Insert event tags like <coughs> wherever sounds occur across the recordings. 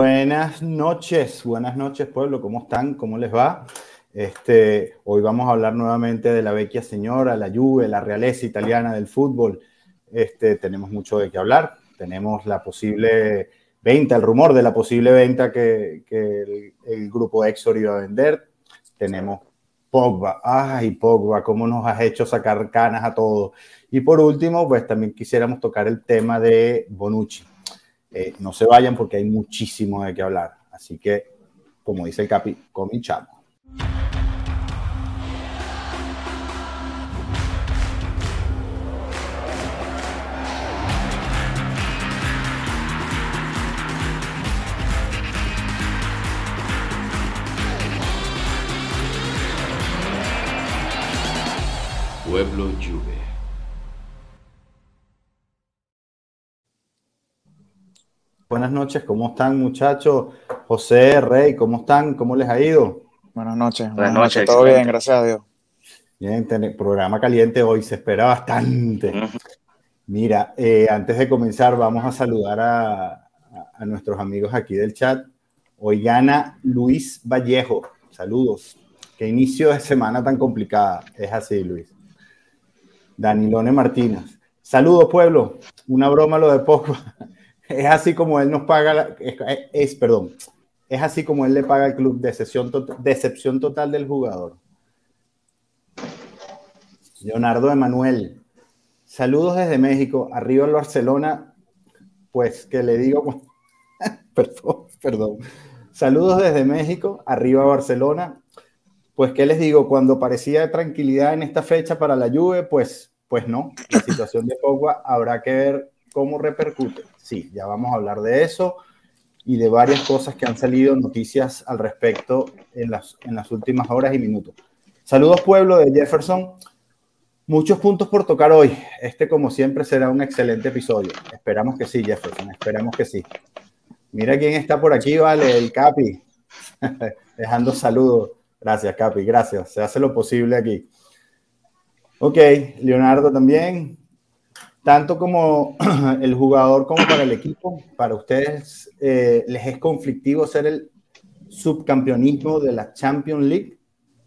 Buenas noches, buenas noches pueblo, ¿cómo están? ¿Cómo les va? Este, hoy vamos a hablar nuevamente de la vecchia señora, la Juve, la realeza italiana del fútbol. Este, tenemos mucho de qué hablar. Tenemos la posible venta, el rumor de la posible venta que, que el, grupo Exor iba a vender. Tenemos Pogba. Ay, Pogba, cómo nos has hecho sacar canas a todos. Y por último, pues también quisiéramos tocar el tema de Bonucci. Eh, no se vayan porque hay muchísimo de qué hablar. Así que, como dice el Capi, comichamos. Buenas noches, ¿cómo están muchachos? José, Rey, ¿cómo están? ¿Cómo les ha ido? Buenas noches. Buenas, noches, todo bien, gracias a Dios. Bien, programa caliente hoy, se espera bastante. Mira, eh, antes de comenzar, vamos a saludar a, a, nuestros amigos aquí del chat. Hoy gana Luis Vallejo. Saludos. Qué inicio de semana tan complicada. Es así, Luis. Danilone Martínez. Saludos, pueblo. Una broma lo de poco. Es así como él nos paga, es, perdón, es así como él le paga al club, decepción, decepción total del jugador. Leonardo Emanuel, saludos desde México, arriba el Barcelona, pues que le digo, <laughs> perdón, perdón, saludos desde México, arriba Barcelona, pues que les digo, cuando parecía tranquilidad en esta fecha para la Juve, pues, pues no, la situación de Pogba habrá que ver cómo repercute. Sí, ya vamos a hablar de eso y de varias cosas que han salido noticias al respecto en las, en las últimas horas y minutos. Saludos pueblo de Jefferson. Muchos puntos por tocar hoy. Este, como siempre, será un excelente episodio. Esperamos que sí, Jefferson. Esperamos que sí. Mira quién está por aquí, vale, el Capi. <laughs> Dejando saludos. Gracias, Capi. Gracias. Se hace lo posible aquí. Ok, Leonardo también tanto como <clears throat> el jugador como para el equipo, para ustedes eh, les es conflictivo ser el subcampeonismo de la Champions League.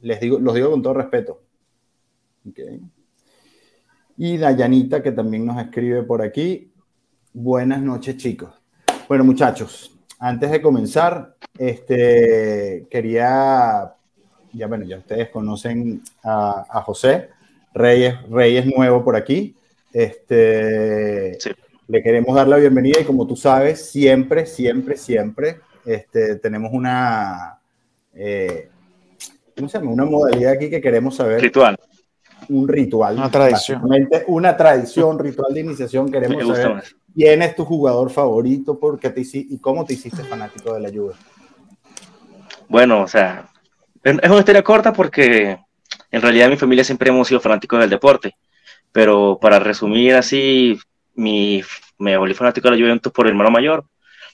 Les digo, los digo con todo respeto. Y Dayanita, que también nos escribe por aquí. Buenas noches, chicos. Bueno, muchachos, antes de comenzar, este, quería, ya bueno, ya ustedes conocen a, a José Reyes, Reyes nuevo por aquí. Este, Le queremos dar la bienvenida y como tú sabes, siempre, siempre, siempre este, tenemos una, eh, ¿cómo se llama? Una modalidad aquí que queremos saber. Ritual. Un ritual. Una tradición. Una tradición, ritual de iniciación. Queremos saber quién es tu jugador favorito porque te, y cómo te hiciste fanático de la Juve. Bueno, o sea, es una historia corta porque en realidad mi familia siempre hemos sido fanáticos del deporte. Pero para resumir así, mi, me volví fanático de la Juventus por el hermano mayor.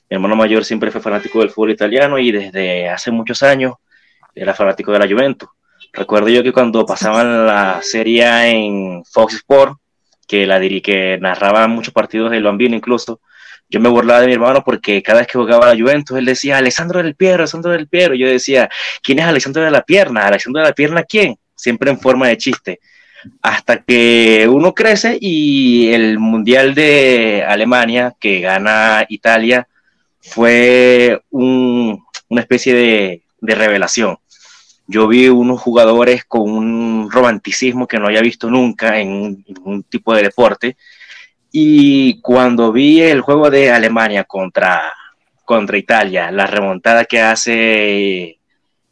Mi hermano mayor siempre fue fanático del fútbol italiano y desde hace muchos años era fanático de la Juventus. Recuerdo yo que cuando pasaban la serie en Fox Sport, que, la que narraba muchos partidos del Bambino incluso, yo me burlaba de mi hermano porque cada vez que jugaba la Juventus, él decía, Alessandro del Piero, Alessandro del Piero. Yo decía, ¿quién es Alessandro de la Pierna? ¿Alessandro de la Pierna quién? Siempre en forma de chiste hasta que uno crece y el Mundial de Alemania que gana Italia fue una especie de, revelación. Yo vi unos jugadores con un romanticismo que no había visto nunca en, en un tipo de deporte. Y cuando vi el juego de Alemania contra, contra Italia, la remontada que hace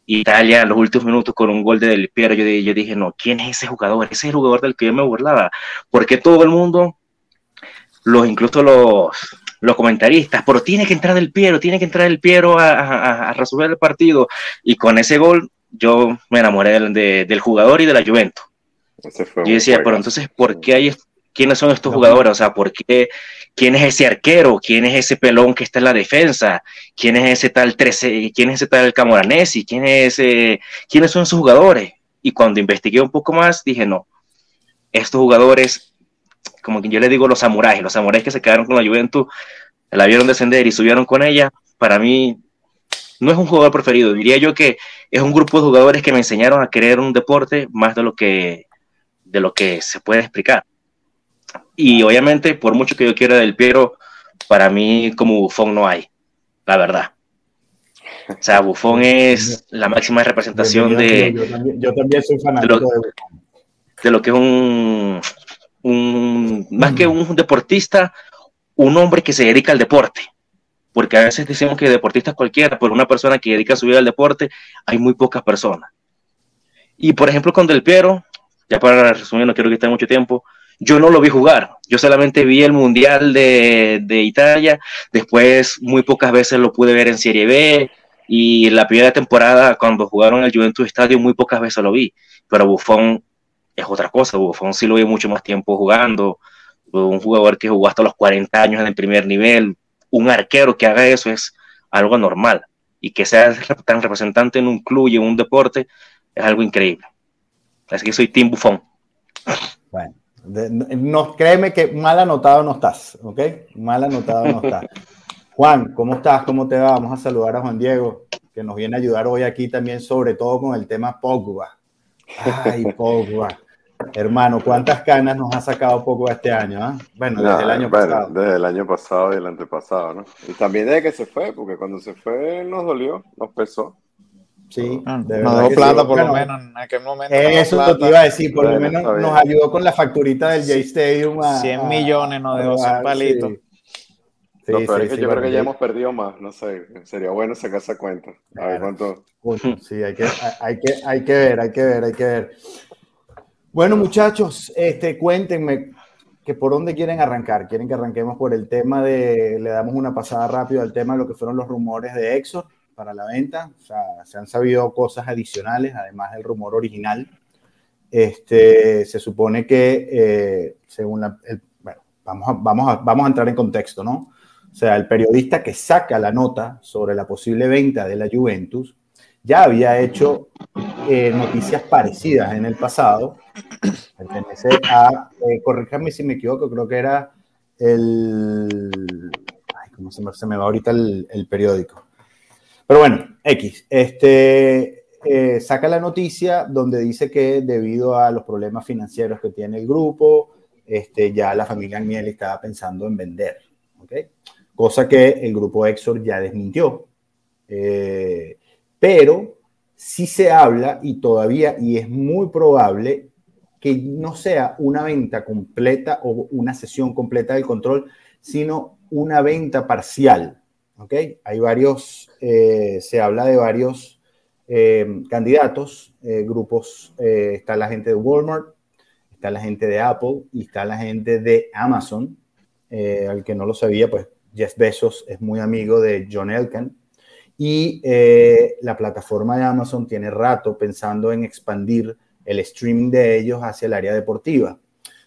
Italia en los últimos minutos con un gol de Del Piero, yo, yo dije, no, ¿quién es ese jugador? Ese es el jugador del que yo me burlaba. Porque todo el mundo, los, incluso los, los comentaristas, pero tiene que entrar Del Piero, tiene que entrar El Piero a, resolver el partido. Y con ese gol yo me enamoré del, del jugador y de la Juventus. Yo decía, pero entonces, ¿por qué hay quiénes son estos jugadores, o sea, ¿por qué? ¿Quién es ese arquero? ¿Quién es ese pelón que está en la defensa? ¿Quién es ese tal 13? ¿Quién es ese tal Camoranesi? ¿Quién es ese? ¿Quiénes son esos jugadores? Y cuando investigué un poco más, dije, no, estos jugadores, como que yo le digo los samuráis, los samuráis que se quedaron con la Juventus, la vieron descender y subieron con ella, para mí no es un jugador preferido. Diría yo que es un grupo de jugadores que me enseñaron a querer un deporte más de lo que, de lo que se puede explicar. Y obviamente, por mucho que yo quiera del Piero, para mí como bufón no hay, la verdad. O sea, Bufón es la máxima representación de. Yo también, soy fanático de, lo, de, lo que es un, un. Más que un deportista, un hombre que se dedica al deporte. Porque a veces decimos que deportista es cualquiera, pero una persona que dedica su vida al deporte, hay muy pocas personas. Y por ejemplo, con Del Piero, ya para resumir, no quiero que esté mucho tiempo, yo no lo vi jugar. Yo solamente vi el Mundial de, de, Italia. Después, muy pocas veces lo pude ver en Serie B. Y la primera temporada, cuando jugaron el Juventus Estadio, muy pocas veces lo vi. Pero Buffon es otra cosa. Buffon sí lo vi mucho más tiempo jugando. Un jugador que jugó hasta los 40 años en el primer nivel. Un arquero que haga eso es algo normal. Y que sea tan representante en un club y en un deporte es algo increíble. Así que soy Tim Buffon. Bueno, no, créeme que mal anotado no estás, ¿ok? Mal anotado no estás. <laughs> Juan, ¿cómo estás? ¿Cómo te va? Vamos a saludar a Juan Diego, que nos viene a ayudar hoy aquí también, sobre todo con el tema Pogba. Ay, Pogba. Hermano, ¿cuántas canas nos ha sacado Pogba este año? Ah? Bueno, desde el año pasado. Desde el año pasado y el antepasado, ¿no? Y también desde que se fue, porque cuando se fue nos dolió, nos pesó. Sí, ah, de nos dio plata por lo menos en aquel momento. Eso te iba a decir, por lo menos nos ayudó con la facturita del J Stadium. A, 100 millones nos dejó 100 palitos. Sí, es que yo creo que ya hemos perdido más, no sé, sería bueno sacar esa cuenta. A ver cuánto. sí, hay que, hay, que, hay que ver, hay que ver, hay que ver. Bueno, muchachos, este, cuéntenme que por dónde quieren arrancar. ¿Quieren que arranquemos por el tema de, le damos una pasada rápida al tema de lo que fueron los rumores de Exor para la venta? O sea, se han sabido cosas adicionales, además del rumor original. Este, se supone que, eh, según la, bueno, vamos a, vamos, a, vamos a entrar en contexto, ¿no? O sea, el periodista que saca la nota sobre la posible venta de la Juventus ya había hecho eh, noticias parecidas en el pasado. Pertenece a, eh, corríjame si me equivoco, creo que era el. Ay, ¿cómo se me, se me va ahorita el, el, periódico? Pero bueno, X. Este, eh, saca la noticia donde dice que debido a los problemas financieros que tiene el grupo, este, ya la familia Agnelli estaba pensando en vender. cosa que el grupo Exor ya desmintió. Eh, pero sí se habla y todavía, y es muy probable que no sea una venta completa o una sesión completa del control, sino una venta parcial. ¿Ok? Hay varios, eh, se habla de varios eh, candidatos, grupos, está la gente de Walmart, está la gente de Apple y está la gente de Amazon. al que no lo sabía, pues Jeff Bezos es muy amigo de John Elkan y eh, la plataforma de Amazon tiene rato pensando en expandir el streaming de ellos hacia el área deportiva.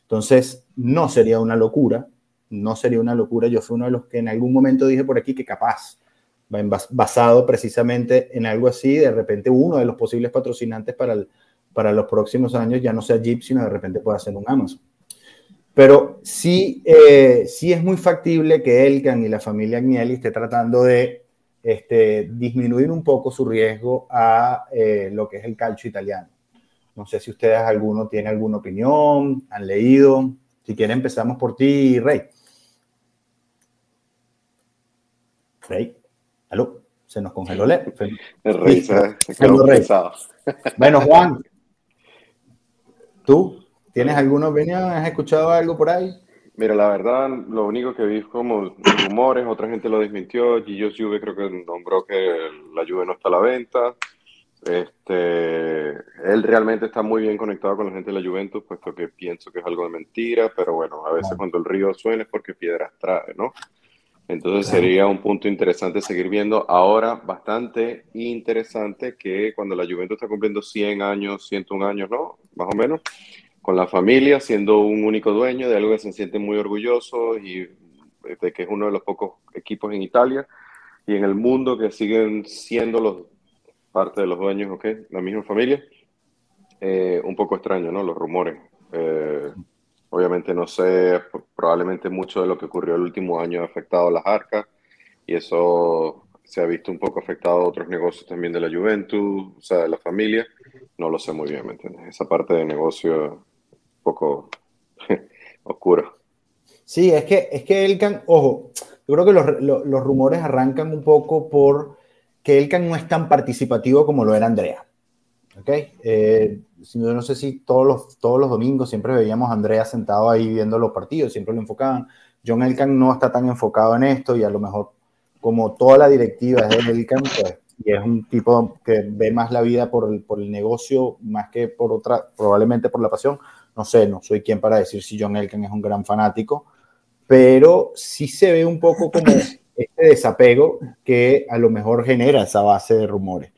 Entonces, no sería una locura, no sería una locura. Yo fui uno de los que en algún momento dije por aquí que capaz, basado precisamente en algo así, de repente uno de los posibles patrocinantes para, para los próximos años ya no sea Jeep, sino de repente pueda ser un Amazon. Pero sí, eh, sí es muy factible que Elkan y la familia Agnelli esté tratando de este, disminuir un poco su riesgo a eh, lo que es el calcio italiano. No sé si ustedes alguno tiene alguna opinión, han leído. Si quieren empezamos por ti, Rey. Rey, aló, se nos congeló el Rey, se, quedó Rey. Bueno, <laughs> Juan, tú. ¿Tienes alguna opinión? ¿Has escuchado algo por ahí? Mira, la verdad, lo único que vi es como rumores, otra gente lo desmintió. Gilles Juve creo que nombró que la Juve no está a la venta. Este, él realmente está muy bien conectado con la gente de la Juventus, puesto que pienso que es algo de mentira, pero bueno, a veces cuando el río suena es porque piedras trae, ¿no? Entonces sería un punto interesante seguir viendo. Ahora, bastante interesante que cuando la Juventus está cumpliendo 100 años, 101 años, ¿no? Más o menos con la familia, siendo un único dueño de algo que se siente muy orgulloso y de que es uno de los pocos equipos en Italia y en el mundo que siguen siendo los parte de los dueños, ¿ok? La misma familia. Eh, un poco extraño, ¿no? Los rumores. Eh, obviamente no sé, probablemente mucho de lo que ocurrió el último año ha afectado a las arcas y eso se ha visto un poco afectado a otros negocios también de la Juventus, o sea, de la familia. No lo sé muy bien, ¿me entiendes? Esa parte de negocio un poco <laughs> oscura. Sí, es que, es que Elkan, ojo, yo creo que los, los, rumores arrancan un poco por que Elkan no es tan participativo como lo era Andrea. ¿Ok? Eh, no sé si todos los, todos los domingos siempre veíamos a Andrea sentado ahí viendo los partidos, siempre lo enfocaban. John Elkan no está tan enfocado en esto y a lo mejor como toda la directiva es de Elkan, pues, y es un tipo que ve más la vida por el, por el negocio más que por otra, probablemente por la pasión. No sé, no soy quien para decir si John Elkan es un gran fanático, pero sí se ve un poco como este desapego que a lo mejor genera esa base de rumores.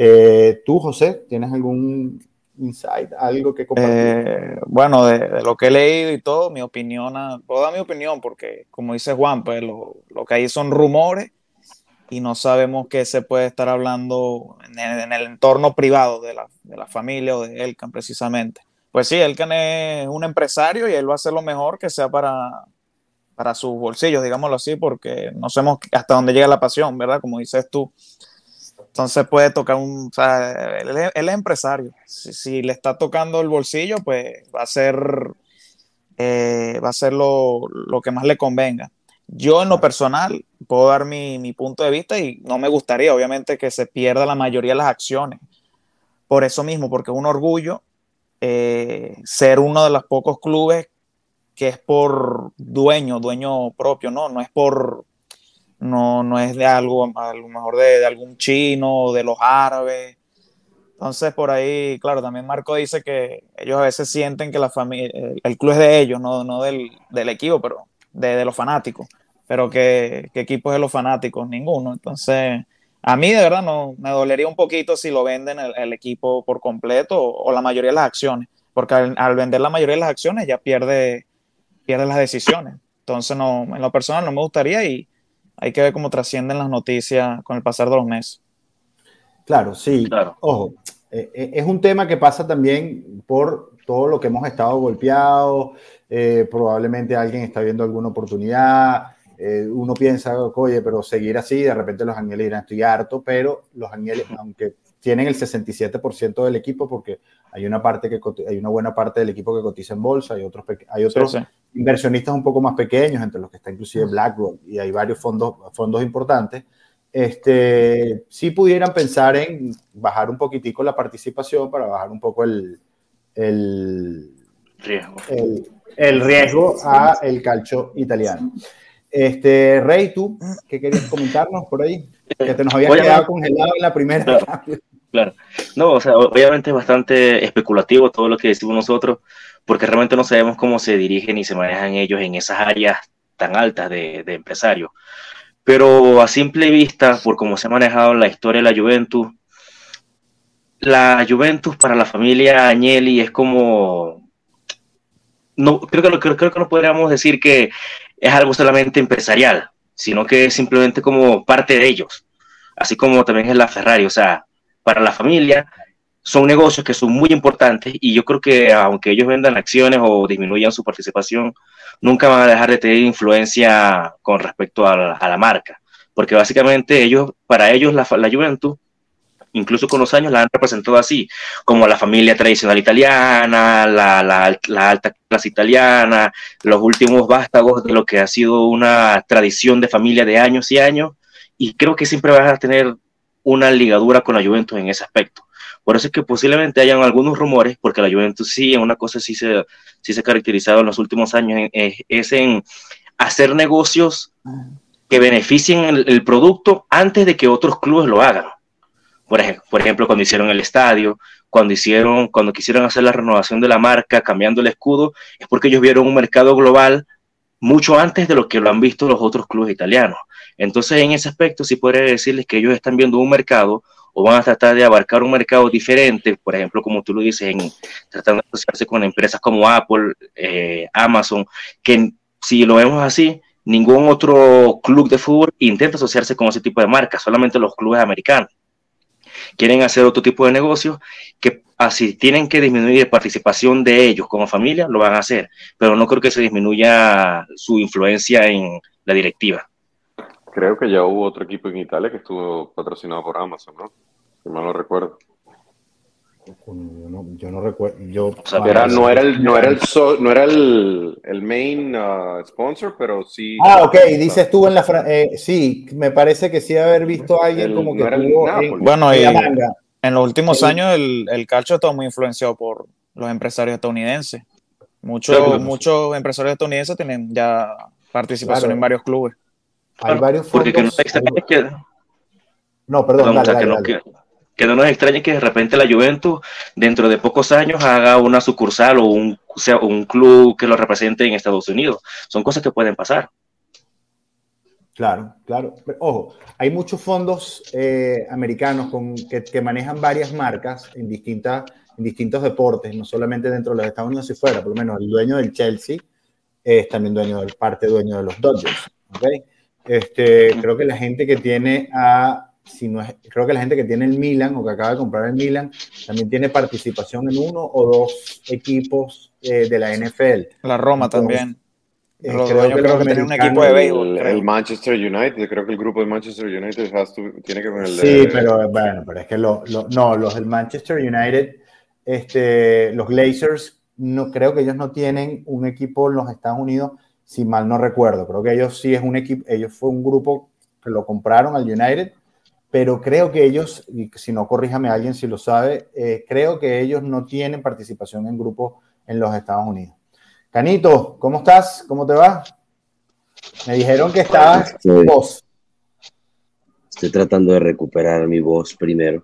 Eh, ¿Tú, José, tienes algún insight, algo que compartir? Eh, bueno, de, lo que he leído y todo, mi opinión, puedo dar mi opinión porque, como dice Juan, pues lo, lo que hay son rumores y no sabemos qué se puede estar hablando en el, entorno privado de la, de la, familia o de Elkan precisamente. Pues sí, Elkan es un empresario y él va a hacer lo mejor que sea para, para sus bolsillos, digámoslo así, porque no sabemos hasta dónde llega la pasión, ¿verdad? Como dices tú. Entonces puede tocar un, o sea, él, es empresario. Si, le está tocando el bolsillo, pues va a ser, eh, va a ser lo, lo, que más le convenga. Yo en lo personal puedo dar mi, mi, punto de vista y no me gustaría, obviamente, que se pierda la mayoría de las acciones. Por eso mismo, porque es un orgullo eh, ser uno de los pocos clubes que es por dueño, dueño propio, ¿no? No es por, no, no es de algo, a lo mejor de, de algún chino, de los árabes. Entonces, por ahí, claro, también Marco dice que ellos a veces sienten que la familia, el club es de ellos, no, no del, del, equipo, pero de, de, los fanáticos. Pero que, ¿qué equipo es de los fanáticos? Ninguno. Entonces, a mí de verdad no, me dolería un poquito si lo venden el, el equipo por completo o, o, la mayoría de las acciones, porque al, al, vender la mayoría de las acciones ya pierde, pierde las decisiones. Entonces, no, en lo personal no me gustaría y hay que ver cómo trascienden las noticias con el pasar de los meses. Claro, sí. Claro. Ojo, eh, eh, es un tema que pasa también por todo lo que hemos estado golpeados. Eh, probablemente alguien está viendo alguna oportunidad. Eh, uno piensa, oye, pero seguir así, de repente los ángeles dirán, estoy harto, pero los ángeles, aunque tienen el 67% del equipo, porque hay una parte que hay una buena parte del equipo que cotiza en bolsa, hay otros, hay otros sí, sí. inversionistas un poco más pequeños, entre los que está inclusive BlackRock, y hay varios fondos, fondos importantes. Este, si pudieran pensar en bajar un poquitico la participación para bajar un poco el, el riesgo, el, el riesgo a el calcio italiano. Este, Rey, ¿tú qué querías comentarnos por ahí? Que te nos había quedado congelado en la primera. <laughs> claro. No, o sea, obviamente es bastante especulativo todo lo que decimos nosotros, porque realmente no sabemos cómo se dirigen y se manejan ellos en esas áreas tan altas de, de empresarios. Pero a simple vista, por cómo se ha manejado la historia de la Juventus, la Juventus para la familia Agnelli es como. No, creo, que, creo, creo que no podríamos decir que es algo solamente empresarial, sino que es simplemente como parte de ellos, así como también es la Ferrari, o sea, para la familia son negocios que son muy importantes y yo creo que aunque ellos vendan acciones o disminuyan su participación, nunca van a dejar de tener influencia con respecto a la, a la marca, porque básicamente ellos, para ellos la, la incluso con los años la han representado así, como la familia tradicional italiana, la, la, la, alta clase italiana, los últimos vástagos de lo que ha sido una tradición de familia de años y años, y creo que siempre van a tener una ligadura con la Juventus en ese aspecto. Por eso es que posiblemente hayan algunos rumores, porque la Juventus sí, en una cosa sí se, sí se ha caracterizado en los últimos años, es, en hacer negocios que beneficien el, el producto antes de que otros clubes lo hagan por ejemplo, por ejemplo, cuando hicieron el estadio, cuando hicieron, cuando quisieron hacer la renovación de la marca, cambiando el escudo, es porque ellos vieron un mercado global mucho antes de lo que lo han visto los otros clubes italianos. Entonces, en ese aspecto, sí podría decirles que ellos están viendo un mercado o van a tratar de abarcar un mercado diferente, por ejemplo, como tú lo dices, en tratando de asociarse con empresas como Apple, eh, Amazon, que si lo vemos así, ningún otro club de fútbol intenta asociarse con ese tipo de marcas, solamente los clubes americanos quieren hacer otro tipo de negocios, que así tienen que disminuir la participación de ellos como familia, lo van a hacer, pero no creo que se disminuya su influencia en la directiva. Creo que ya hubo otro equipo en Italia que estuvo patrocinado por Amazon, ¿no? Si mal no recuerdo. Yo no, yo no recuerdo. Yo, sea, Era- no era el, no era el, so- no era el, el main uh, sponsor, pero sí. Ah, ok, dices tú en la. eh, sí, me parece que sí haber visto a alguien El- como que no tuvo en, Bueno, en y en los últimos Sí. años el, el calcio está muy influenciado por los empresarios estadounidenses. Muchos, Claro. muchos empresarios estadounidenses tienen ya participación Claro. en varios clubes. Hay varios Porque que no, fondos. nos extrañe que, No, perdón, dale, que, no, dale. que- que no nos extrañe que de repente la Juventus dentro de pocos años haga una sucursal o un, sea, un club que lo represente en Estados Unidos. Son cosas que pueden pasar. Claro, claro. Pero, ojo, hay muchos fondos eh, americanos con, que, que manejan varias marcas en, distintas, en distintos deportes, no solamente dentro de los Estados Unidos y fuera. Por lo menos el dueño del Chelsea es también dueño del parte dueño de los Dodgers. ¿ok? Este, creo que la gente que tiene a, si no es, creo que la gente que tiene el Milan o que acaba de comprar el Milan también tiene participación en uno o dos equipos eh, de la NFL. La Roma Entonces, también. Eh, Los creo que tienen un equipo de béisbol. El, Manchester United, creo que el grupo de Manchester United has to- tiene que ver el Sí, de- pero bueno, pero es que lo, lo- no, los del Manchester United, este, los Glazers, no creo que ellos no tienen un equipo en los Estados Unidos, si mal no recuerdo. Creo que ellos sí es un equipo, ellos fue un grupo que lo compraron al United, pero creo que ellos, y si no corríjame alguien si lo sabe, eh, creo que ellos no tienen participación en grupos en los Estados Unidos. Canito, ¿cómo estás? ¿Cómo te va? Me dijeron que estabas Estoy- vos. Estoy tratando de recuperar mi voz primero.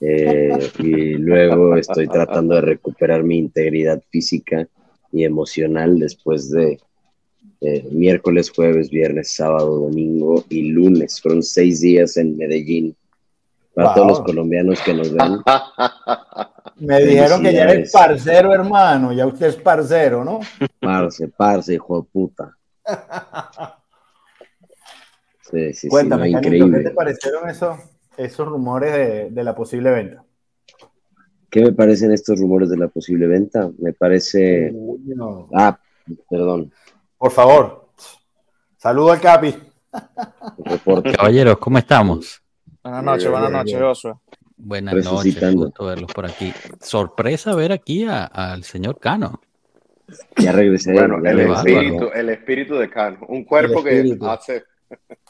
eh, y luego estoy tratando de recuperar mi integridad física y emocional después de eh, miércoles, jueves, viernes, sábado, domingo y lunes. Fueron seis días en Medellín. Para Wow. todos los colombianos que nos ven, <laughs> Me dijeron que ya eres parcero, hermano. Ya usted es parcero, ¿no? <laughs> parce, parce, hijo de puta. <laughs> Sí, sí, sí, Cuéntame, no, Canito, ¿qué te parecieron esos, esos rumores de, de la posible venta? ¿Qué me parecen estos rumores de la posible venta? Me parece... No. Ah, perdón, Por favor, saludo al Capi. reporte. Caballeros, ¿cómo estamos? Buenas noches, buenas noches. Joshua. Buenas noches, gusto verlos por aquí. Sorpresa ver aquí al señor Cano. Ya regresé. Bueno, el espíritu, el espíritu de Cano. Un cuerpo que hace.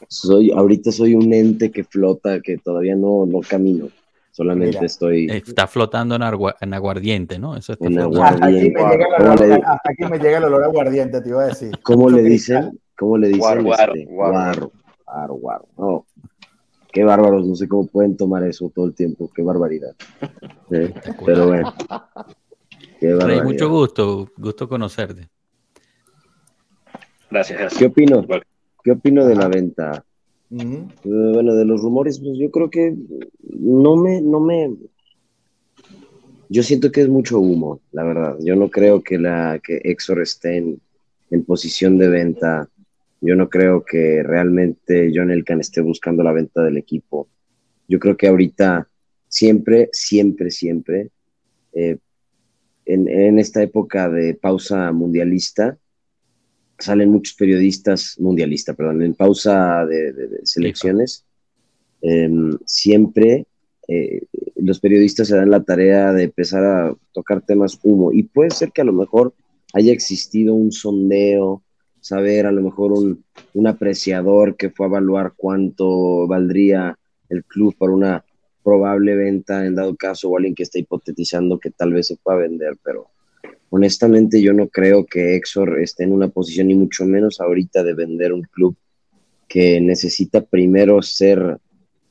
Soy, ahorita soy un ente que flota, que todavía no, no camino. Solamente Mira. estoy Está flotando en, agua- en aguardiente, ¿no? Eso está En flotando. agua- Hasta aquí, me Guardián. llega el ¿Cómo olor, le- hasta aquí me llega el olor a aguardiente, te iba a decir. ¿Cómo le dicen? ¿Cómo le dicen? Este, guaro, guaro. No, qué bárbaros, no sé cómo pueden tomar eso todo el tiempo, qué barbaridad. Pero bueno, qué Rey, barbaridad. mucho gusto, gusto conocerte. Gracias, gracias. ¿Qué opino? ¿Qué opino de la venta? Eh, Bueno, de los rumores, pues yo creo que no me, no me. Yo siento que es mucho humo, la verdad. Yo no creo que la que Exor esté en, en posición de venta. Yo no creo que realmente John Elkan esté buscando la venta del equipo. Yo creo que ahorita siempre, siempre, siempre, eh, en, en esta época de pausa mundialista, salen muchos periodistas, mundialista, perdón, en pausa de, de- de selecciones, em, siempre eh, los periodistas se dan la tarea de empezar a tocar temas humo. Y puede ser que a lo mejor haya existido un sondeo, saber a lo mejor un, un apreciador que fue a evaluar cuánto valdría el club para una probable venta en dado caso o alguien que está hipotetizando que tal vez se pueda vender, pero honestamente yo no creo que Exor esté en una posición ni mucho menos ahorita de vender un club que necesita primero ser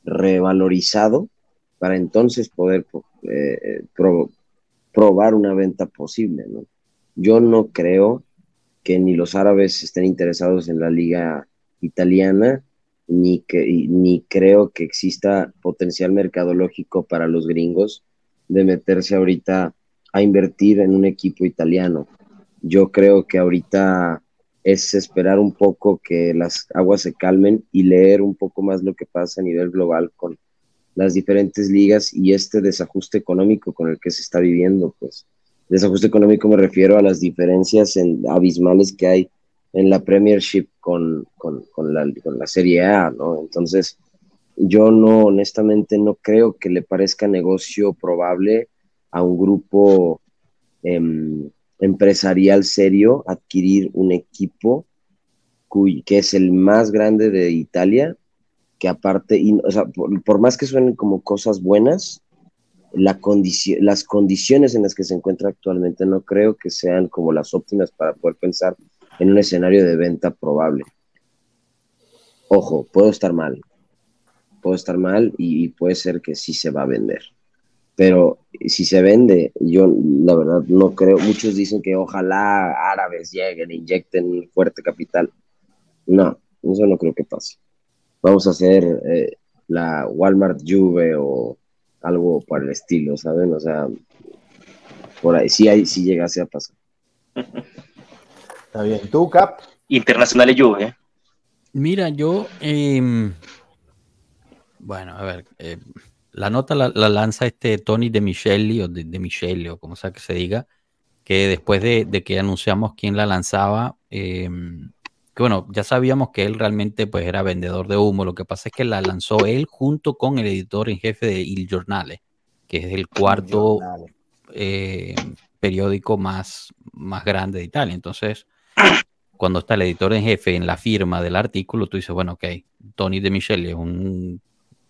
revalorizado para entonces poder eh, pro- probar una venta posible. Yo no creo que ni los árabes estén interesados en la liga italiana, ni, que, ni creo que exista potencial mercadológico para los gringos de meterse ahorita a invertir en un equipo italiano. Yo creo que ahorita es esperar un poco que las aguas se calmen y leer un poco más lo que pasa a nivel global con las diferentes ligas y este desajuste económico con el que se está viviendo, pues. Desajuste económico me refiero a las diferencias en- abismales que hay en la Premiership con, con, con, la, con la Serie A, ¿no? Entonces, yo no, honestamente, no creo que le parezca negocio probable a un grupo em, empresarial serio adquirir un equipo que es el más grande de Italia, que aparte, y, o sea, por, más que suenen como cosas buenas, la las condiciones en las que se encuentra actualmente no creo que sean como las óptimas para poder pensar en un escenario de venta probable. Ojo, puedo estar mal, puedo estar mal y, puede ser que sí se va a vender. Pero si se vende, yo la verdad no creo, muchos dicen que ojalá árabes lleguen, inyecten fuerte capital. No, eso no creo que pase. Vamos a hacer eh, la Walmart Juve o algo por el estilo, ¿saben? O sea, por ahí sí, hay, sí llegase a pasar. Está bien. ¿Tú, Cap? Internacional Juve. ¿eh? Mira, yo. Em, bueno, a ver. Eh, la nota la, lanza este Tony de Michelli o de, de o como sea que se diga, que después de, que anunciamos quién la lanzaba, em, que bueno, ya sabíamos que él realmente pues era vendedor de humo. Lo que pasa es que la lanzó él junto con el editor en jefe de Il Giornale, que es el cuarto eh, periódico más, más grande de Italia. Entonces cuando está el editor en jefe en la firma del artículo, tú dices, bueno, ok, Tony de Michelle es un,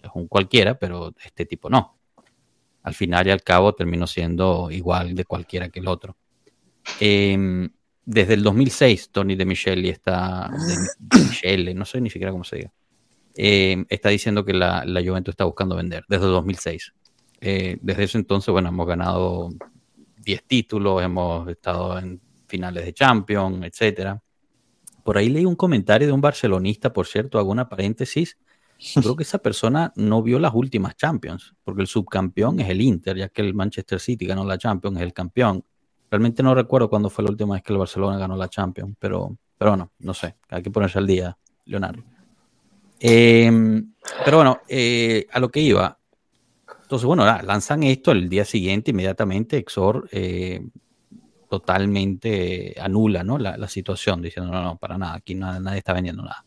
es un cualquiera, pero este tipo no. Al final y al cabo terminó siendo igual de cualquiera que el otro. Em, desde el 2006, Tony de Michelle está, de, Michelle, no sé ni siquiera cómo se diga, em, está diciendo que la, la, Juventus está buscando vender, desde el 2006. Eh, desde ese entonces, bueno, hemos ganado 10 títulos, hemos estado en finales de Champions, etcétera. Por ahí leí un comentario de un barcelonista, por cierto, hago una paréntesis. Creo que esa persona no vio las últimas Champions, porque el subcampeón es el Inter, ya que el Manchester City ganó la Champions, es el campeón. Realmente no recuerdo cuándo fue la última vez que el Barcelona ganó la Champions, pero, pero bueno, no sé, hay que ponerse al día, Leonardo. Em, pero bueno, eh, a lo que iba. Entonces, bueno, lanzan esto el día siguiente, inmediatamente, Exor eh, totalmente anula ¿no? la, situación, diciendo, no, no, para nada, aquí nadie está vendiendo nada.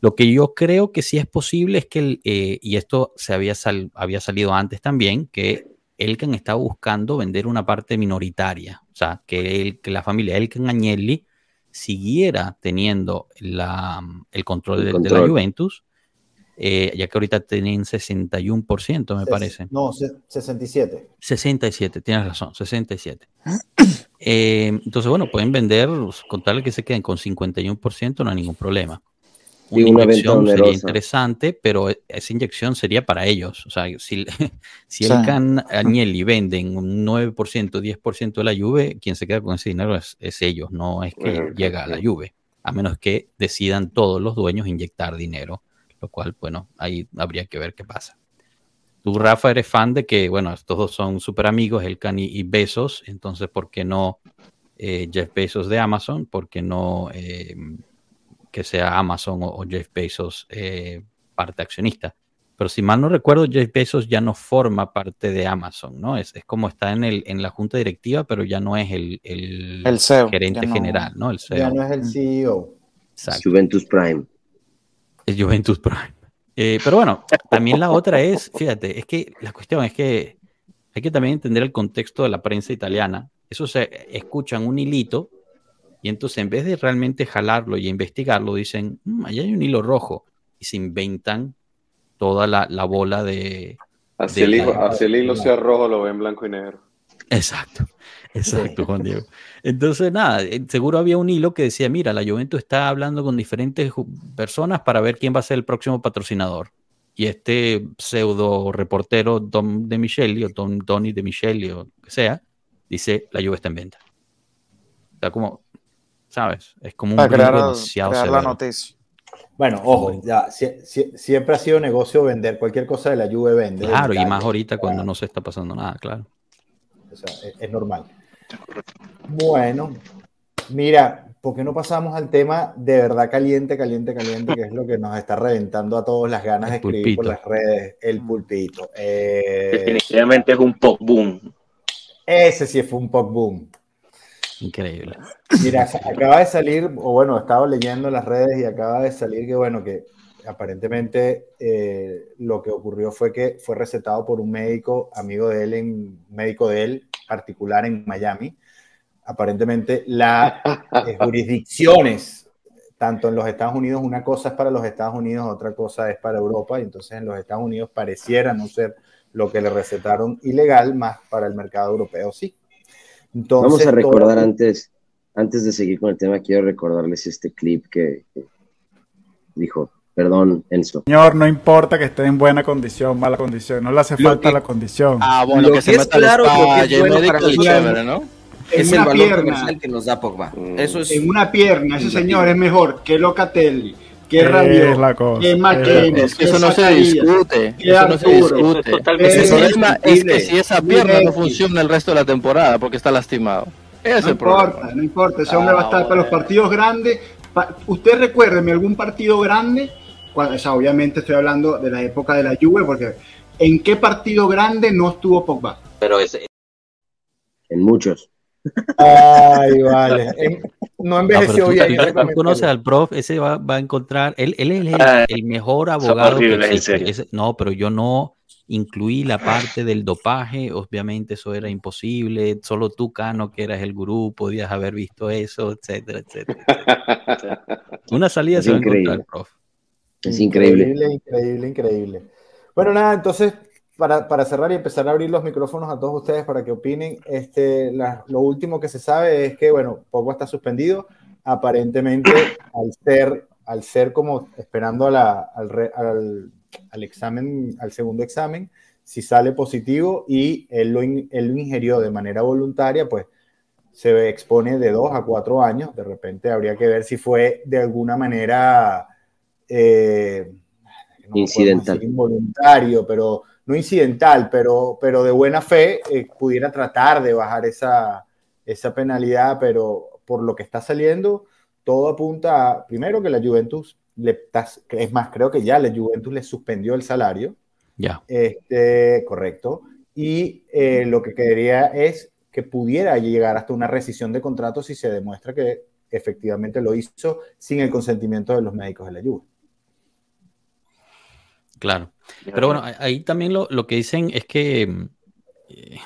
Lo que yo creo que sí es posible es que, eh, y esto se había, había salido antes también, que Elkan estaba buscando vender una parte minoritaria, o sea, que, el, que la familia Elkan Agnelli siguiera teniendo la, el, control de, la Juventus, eh, ya que ahorita tienen 61%, me parece. No, 67. 67, tienes razón, 67. Eh, entonces, bueno, pueden vender, contarle que se queden con 51%, no hay ningún problema. Una, inyección sería interesante, pero e, esa inyección sería para ellos. O sea, si, <laughs> si el Can Agnelli venden un 9%, 10% de la Juve, quien se queda con ese dinero es, ellos, no es que llega a la Juve, a menos que decidan todos los dueños inyectar dinero, lo cual, bueno, ahí habría que ver qué pasa. Tú, Rafa, eres fan de que, bueno, estos dos son súper amigos, el Cani y Besos, entonces, ¿por qué no eh, Jeff Bezos de Amazon? ¿Por qué no eh, que sea Amazon o, Jeff Bezos eh, parte accionista? Pero si mal no recuerdo, Jeff Bezos ya no forma parte de Amazon, ¿no? Es, es como está en, el, en la junta directiva, pero ya no es el, el, CEO, gerente general, ¿no? El CEO. Ya no es el CEO. Juventus Prime. Es Juventus Prime. Eh, pero bueno, también la otra es, fíjate, es que la cuestión es que hay que también entender el contexto de la prensa italiana. Eso se escuchan un hilito y entonces en vez de realmente jalarlo y investigarlo, dicen, mm, allá hay un hilo rojo y se inventan toda la, bola de... Así, el, hilo sea rojo, lo ven blanco y negro. Exacto. Exacto, Juan Diego. Entonces, nada, eh, seguro había un hilo que decía, mira, la Juventus está hablando con diferentes personas para ver quién va a ser el próximo patrocinador. Y este pseudo reportero Don de Micheli o Don Tony de Micheli o que sea, dice, la Juve está en venta. O sea, como, ¿sabes? Es como un para crear, la noticia. Bueno, ojo, ya, siempre ha sido negocio vender cualquier cosa de la Juve vende. Claro, y más ahorita cuando no se está pasando nada, claro. O sea, es normal. Bueno, mira, ¿por qué no pasamos al tema de verdad caliente, caliente, caliente, que es lo que nos está reventando a todos las ganas de escribir por las redes, el pulpito? Eh, Definitivamente es un pop boom. Ese sí fue un pop boom. Increíble. Mira, acaba de salir, o bueno, estaba leyendo las redes y acaba de salir que, bueno, que aparentemente eh, lo que ocurrió fue que fue recetado por un médico, amigo de él, en, médico de él, particular en Miami. Aparentemente las <laughs> eh, jurisdicciones, tanto en los Estados Unidos, una cosa es para los Estados Unidos, otra cosa es para Europa, y entonces en los Estados Unidos pareciera no ser lo que le recetaron ilegal, más para el mercado europeo sí. Entonces, Vamos a recordar antes, antes de seguir con el tema, quiero recordarles este clip que, que dijo Perdón, Enzo. Señor, no importa que esté en buena condición, mala condición, no le hace falta la condición. Ah, bueno, Lo que, que se es meta claro, lo que es bueno para chévere, ¿no? En es el una valor pierna. comercial que nos da Pogba. Eso es En una pierna, ese señor es mejor que Locatelli, que Es Rabiot, la cosa, que que eso no se discute. Eso no se discute. Totalmente El problema es que si esa pierna no funciona el resto de la temporada porque está lastimado. Ese es No el problema. importa, no importa, ese hombre Ah, va a estar para los partidos grandes. Pa- Usted recuérdeme algún partido grande, cuando, o sea, obviamente estoy hablando de la época de la Juve, porque ¿en qué partido grande no estuvo Pogba? Pero ese, en muchos. Ay, vale. No No, envejeció pero tú, bien. tú- que tú conoces al prof, ese va, va a encontrar, él, él es el, Ah, el mejor abogado que existe. serio. Ese- no, pero yo no incluí la parte del dopaje, obviamente eso era imposible, solo tú, Cano, que eras el gurú, podías haber visto eso, etcétera, etcétera. etcétera. <laughs> Una salida Es se va a increíble. encontrar, prof. Es increíble. Increíble, increíble, increíble. Bueno, nada, entonces, para, para cerrar y empezar a abrir los micrófonos a todos ustedes para que opinen, este, la- lo último que se sabe es que, bueno, Pogba está suspendido. Aparentemente, al ser, al ser como esperando a la- al, re- al- al examen, al segundo examen, si sale positivo y él lo, in- él lo ingirió de manera voluntaria, pues se expone de dos a cuatro años. De repente habría que ver si fue de alguna manera eh, no Incidental. involuntario, pero no incidental, pero, pero de buena fe eh, pudiera tratar de bajar esa, esa penalidad, pero por lo que está saliendo, todo apunta a, primero, que la Juventus, le, es más, creo que ya la Juventus le suspendió el salario, Ya. este, correcto, y eh, lo que quería es que pudiera llegar hasta una rescisión de contrato si se demuestra que efectivamente lo hizo sin el consentimiento de los médicos de la Juve. Claro. Pero bueno, ahí- también lo, lo que dicen es que mm, eh,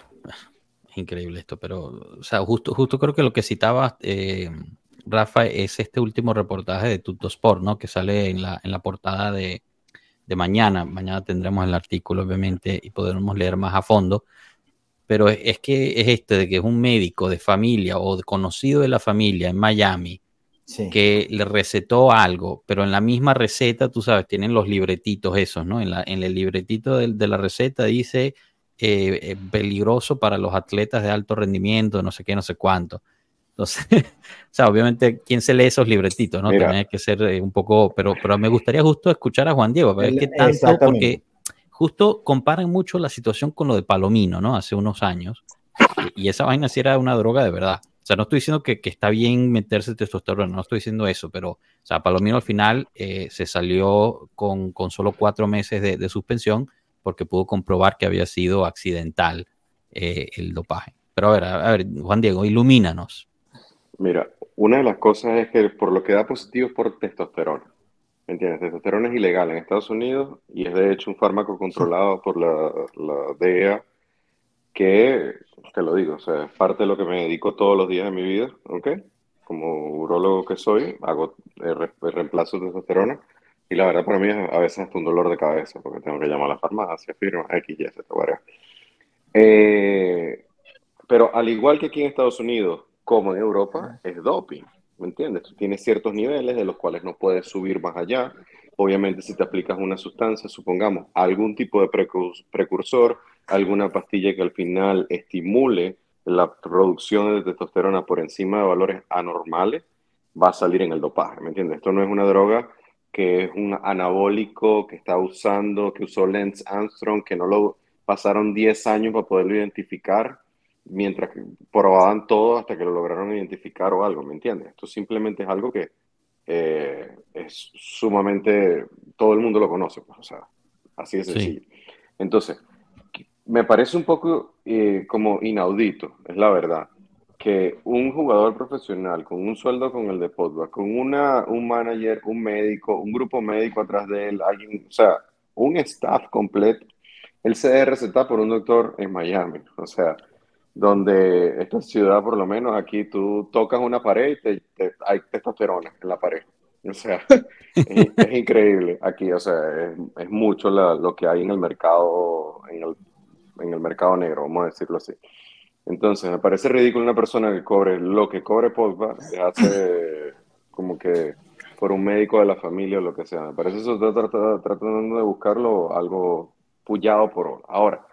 es increíble esto, pero o sea, justo, justo creo que lo que citaba eh, Rafa es este último reportaje de Tutto Sport, ¿no? Que sale en la, en la portada de, de mañana. Mañana tendremos el artículo, obviamente, y podremos leer más a fondo. Pero es, es que es este de que es un médico de familia o de conocido de la familia en Miami Sí. que le recetó algo, pero en la misma receta, tú sabes, tienen los libretitos esos, ¿no? En, la, en el libretito de, la receta dice eh, eh, peligroso para los atletas de alto rendimiento, no sé qué, no sé cuánto. Entonces, <laughs> o sea, obviamente, ¿quién se lee esos libretitos, no? Mira. También hay que ser eh, un poco, pero, pero me gustaría justo escuchar a Juan Diego, ver qué tanto, porque justo comparan mucho la situación con lo de Palomino, ¿no? Hace unos años. Y esa vaina sí era una droga de verdad. O sea, no estoy diciendo que, está bien meterse testosterona, no estoy diciendo eso, pero, o sea, Palomino al final eh, se salió con, con solo cuatro meses de, suspensión porque pudo comprobar que había sido accidental eh, el dopaje. Pero a ver, a, ver, Juan Diego, ilumínanos. Mira, una de las cosas es que por lo que da positivo es por testosterona. ¿Me entiendes? Testosterona es ilegal en Estados Unidos y es de hecho un fármaco controlado por la DEA que, te lo digo, o sea, es parte de lo que me dedico todos los días de mi vida, ¿ok? Como urólogo que soy, hago el, re- el reemplazo de testosterona y la verdad para mí es a veces hasta un dolor de cabeza porque tengo que llamar a la farmacia, firma, X, Y, Z. Eh, pero al igual que aquí en Estados Unidos, como en Europa, es doping, ¿me entiendes? Tú tienes ciertos niveles de los cuales no puedes subir más allá. Obviamente, si te aplicas una sustancia, supongamos algún tipo de precur- precursor, alguna pastilla que al final estimule la producción de testosterona por encima de valores anormales, va a salir en el dopaje, ¿me entiendes? Esto no es una droga que es un anabólico que está usando, que usó Lance Armstrong, que no lo pasaron 10 años para poderlo identificar, mientras que probaban todo hasta que lo lograron identificar o algo, ¿me entiendes? Esto simplemente es algo que eh, es sumamente, todo el mundo lo conoce, pues, o sea, así de Sí. sencillo. Entonces, me parece un poco eh, como inaudito, es la verdad, que un jugador profesional con un sueldo con el de Pogba, con una, un manager, un médico, un grupo médico atrás de él, alguien, o sea, un staff completo, él se debe por un doctor en Miami, o sea, donde esta ciudad, por lo menos aquí, tú tocas una pared y te, te- hay testosterona en la pared. O sea, <laughs> es, es increíble aquí, o sea, es, es mucho la- lo que hay en el mercado, en el, en el mercado negro, vamos a decirlo así. Entonces, me parece ridículo una persona que cobre lo que cobre Pogba, hace como que por un médico de la familia o lo que sea. Me parece eso está trata- tratando de buscarlo algo pullado por. Ahora,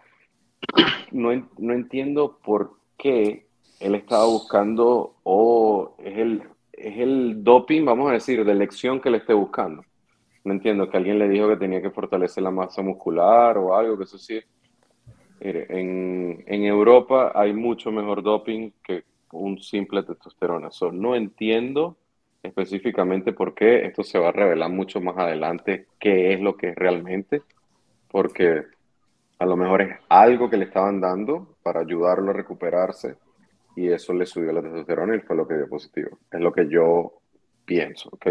no, no entiendo por qué él estaba buscando o es el, es el doping, vamos a decir, de elección que le esté buscando. No entiendo que alguien le dijo que tenía que fortalecer la masa muscular o algo, que eso sí. Mire, en, en Europa hay mucho mejor doping que un simple testosterona. So, no entiendo específicamente por qué esto se va a revelar mucho más adelante qué es lo que es realmente, porque a lo mejor es algo que le estaban dando para ayudarlo a recuperarse y eso le subió la testosterona y fue lo que dio positivo. Es lo que yo pienso, ¿ok?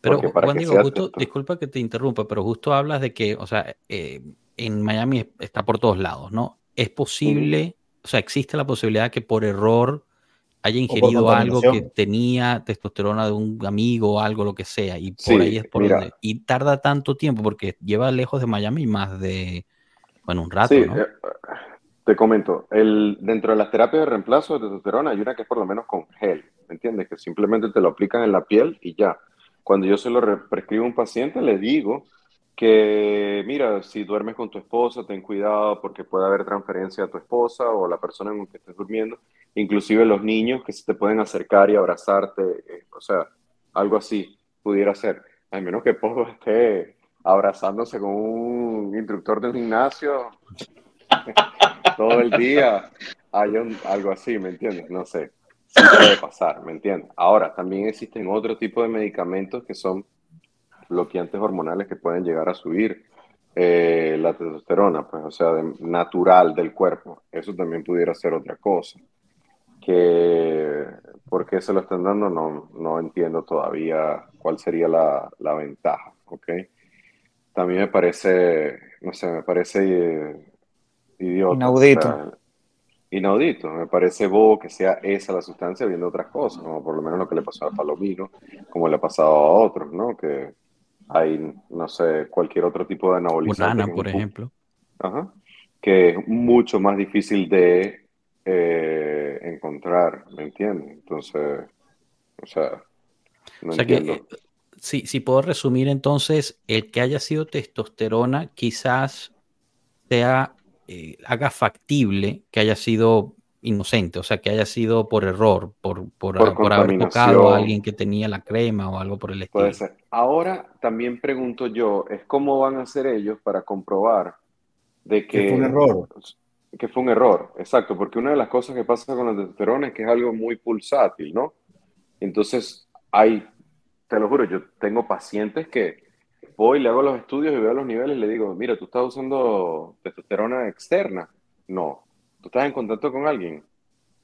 Pero Juan Diego, justo, disculpa que te interrumpa, pero justo hablas de que, o sea, eh, en Miami está por todos lados, ¿no? Es posible, o sea, existe la posibilidad que por error haya ingerido algo que tenía testosterona de un amigo o algo, lo que sea, y por Sí, ahí es por mira. donde. Y tarda tanto tiempo porque lleva lejos de Miami más de, bueno, un rato, Sí, ¿no? eh, te comento, el, dentro de las terapias de reemplazo de testosterona hay una que es por lo menos con gel, ¿me entiendes? Que simplemente te lo aplican en la piel y ya. Cuando yo se lo re- prescribo a un paciente, le digo que, mira, si duermes con tu esposa, ten cuidado porque puede haber transferencia a tu esposa o a la persona la que estés durmiendo, inclusive los niños que se te pueden acercar y abrazarte, eh, o sea, algo así pudiera ser, al menos que Pogba esté abrazándose con un instructor de un gimnasio <laughs> todo el día, hay algo así, ¿me entiendes? No sé, sí puede pasar, ¿me entiendes? Ahora, también existen otro tipo de medicamentos que son bloqueantes hormonales que pueden llegar a subir eh, la testosterona, pues, o sea, de- natural del cuerpo. Eso también pudiera ser otra cosa. Que, ¿por qué se lo están dando? No, no entiendo todavía cuál sería la, la ventaja, ¿ok? También me parece, no sé, me parece eh, idiota. Inaudito. o sea, inaudito. Me parece bobo que sea esa la sustancia viendo otras cosas, como por lo menos lo que le pasó a Palomino, como le ha pasado a otros, ¿no? Que hay, no sé, cualquier otro tipo de anabolizante. Que por ejemplo. Ajá. Que es mucho más difícil de eh, encontrar, ¿me entiendes? Entonces, o sea, no O sea que, entiendo. eh, si, si puedo resumir entonces, el que haya sido testosterona quizás sea, eh, haga factible que haya sido inocente, o sea, que haya sido por error, por, por, Por por haber tocado a alguien que tenía la crema o algo por el estilo. Puede ser. Ahora también pregunto yo, es cómo van a hacer ellos para comprobar de que, Que fue un error. que fue un error, exacto, porque una de las cosas que pasa con la testosterona es que es algo muy pulsátil, ¿no? Entonces, hay, te lo juro, yo tengo pacientes que voy, le hago los estudios y veo los niveles y le digo, mira, tú estás usando testosterona externa. No. ¿Tú estás en contacto con alguien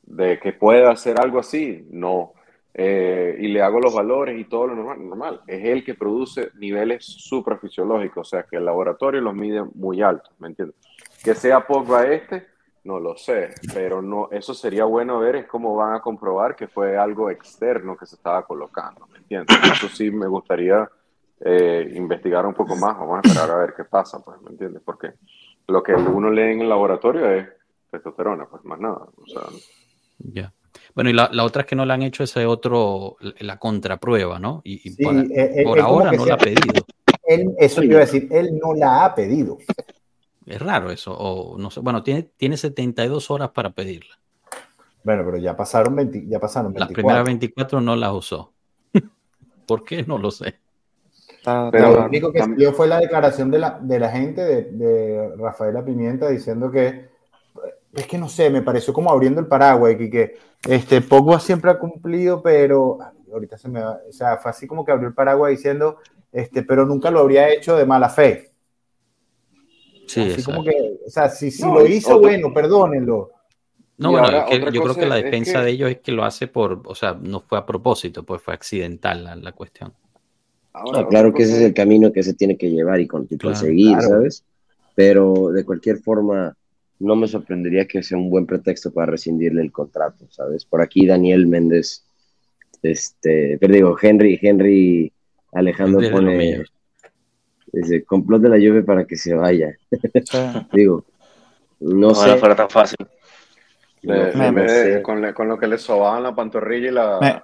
de que pueda hacer algo así? No. Eh, y le hago los valores y todo lo normal, normal. Es él que produce niveles suprafisiológicos, o sea que el laboratorio los mide muy altos, ¿me entiendes? Que sea Pogba este, no lo sé, pero no, eso sería bueno ver es cómo van a comprobar que fue algo externo que se estaba colocando, ¿me entiendes? Eso sí me gustaría eh, investigar un poco más, vamos a esperar a ver qué pasa, pues, ¿me entiendes? Porque lo que uno lee en el laboratorio es testosterona, pues más nada, o sea, Ya. Bueno, y la, la otra es que no le han hecho ese otro, la contraprueba, ¿no? Y, y Sí, por, eh, eh, por ahora no sea- la ha pedido. Él, eso te iba a decir, él no la ha pedido. Es raro eso, o no sé. Bueno, tiene, tiene 72 horas para pedirla. Bueno, pero ya pasaron 20, ya pasaron Las 24. primeras 24 no las usó. <laughs> ¿Por qué? No lo sé. Pero- lo único que salió fue la declaración de la, de la gente, de, de Rafaela Pimienta, diciendo que es que no sé, me pareció como abriendo el paraguas, que, que este, Pogba siempre ha cumplido, pero ahorita se me va, o sea, fue así como que abrió el paraguas diciendo, este, pero nunca lo habría hecho de mala fe. Sí, así como que, o sea, si, si No, lo hizo, otro- bueno, perdónenlo. No, Y bueno, ahora es que yo creo que la es defensa que- de ellos es que lo hace por, o sea, no fue a propósito, pues fue accidental la, la cuestión. Ahora, No, claro que ese es el camino que se tiene que llevar y, con, y Claro, conseguir, claro. ¿sabes? Pero de cualquier forma, no me sorprendería que sea un buen pretexto para rescindirle el contrato, ¿sabes? Por aquí Daniel Méndez, este, pero digo, Henry, Henry Alejandro Henry pone, dice, complot de la lluvia para que se vaya. <laughs> Digo, no Ojalá sé, fuera tan fácil. Le- no, no con, le- con lo que le sobaban la pantorrilla y la, Me-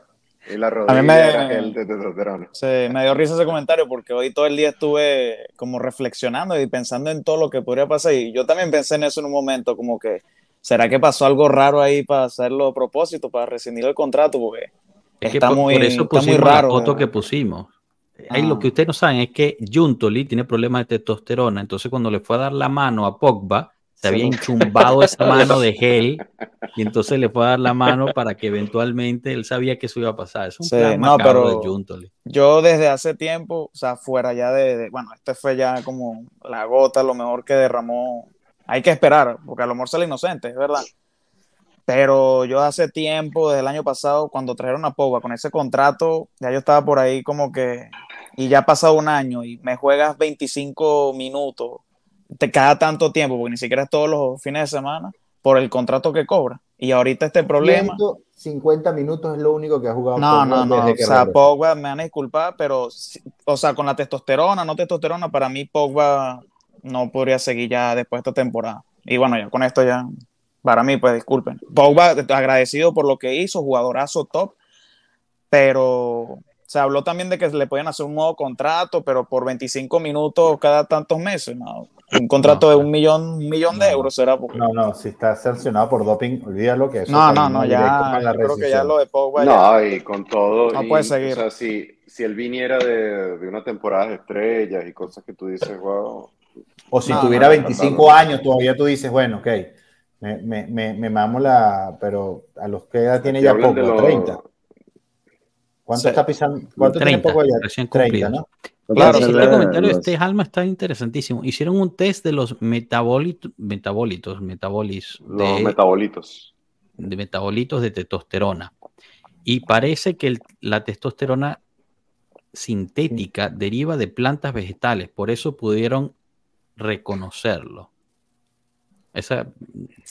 y la a rodilla mí me- era gel de testosterona. Sí, me dio risa ese comentario porque hoy todo el día estuve como reflexionando y pensando en todo lo que podría pasar y yo también pensé en eso en un momento, como que ¿será que pasó algo raro ahí para hacerlo a propósito, para rescindir el contrato? Porque Es que está, por, muy, por eso está muy raro. la foto ¿verdad? que pusimos. Ahí Ah. lo que ustedes no saben es que Juntoli tiene problemas de testosterona, entonces cuando le fue a dar la mano a Pogba, se había enchumbado esa <laughs> mano de gel y entonces le fue a dar la mano para que eventualmente él sabía que eso iba a pasar. Es un Sí, plan no, pero- de. Yo desde hace tiempo, o sea, fuera ya de, de- bueno, este fue ya como la gota, lo mejor que derramó. Hay que esperar, porque a lo mejor sale inocente, es verdad. Pero yo hace tiempo, desde el año pasado, cuando trajeron a Pogba con ese contrato, ya yo estaba por ahí como que, y ya ha pasado un año y me juegas 25 minutos de cada tanto tiempo, porque ni siquiera es todos los fines de semana, por el contrato que cobra. Y ahorita este problema. 150 minutos es lo único que ha jugado. No, no, no. desde O sea, regresó. Pogba, me van a disculpar, pero, o sea, con la testosterona, no testosterona, para mí Pogba no podría seguir ya después de esta temporada. Y bueno, ya con esto ya, para mí, pues disculpen. Pogba, agradecido por lo que hizo, jugadorazo top, pero se habló también de que le podían hacer un nuevo contrato, pero por 25 minutos cada tantos meses, ¿no? Un contrato No, de un millón, un millón de euros será. Porque... No, no, si está sancionado por doping, olvídalo que eso No, no, no, ya, yo creo que ya lo de Pogba ya- No, y con todo. No y, puede seguir. O sea, si, si él viniera de, de una temporada de estrellas y cosas que tú dices, wow. O si No, tuviera no, 25 no. años, todavía tú dices, bueno, ok, me, me, me, me mamo la. Pero a los que edad tiene ya Pogba, los- 30. ¿Cuánto Sí. está pisando? ¿Cuánto 30, tiene ya? recién 30, cumplidos. ¿no? no Claro, pasa este comentario de este Alma está interesantísimo. Hicieron un test de los metabolitos, metabolitos, metabolis Los de, metabolitos. de metabolitos de testosterona. Y parece que el- la testosterona sintética deriva de plantas vegetales, por eso pudieron reconocerlo. Esa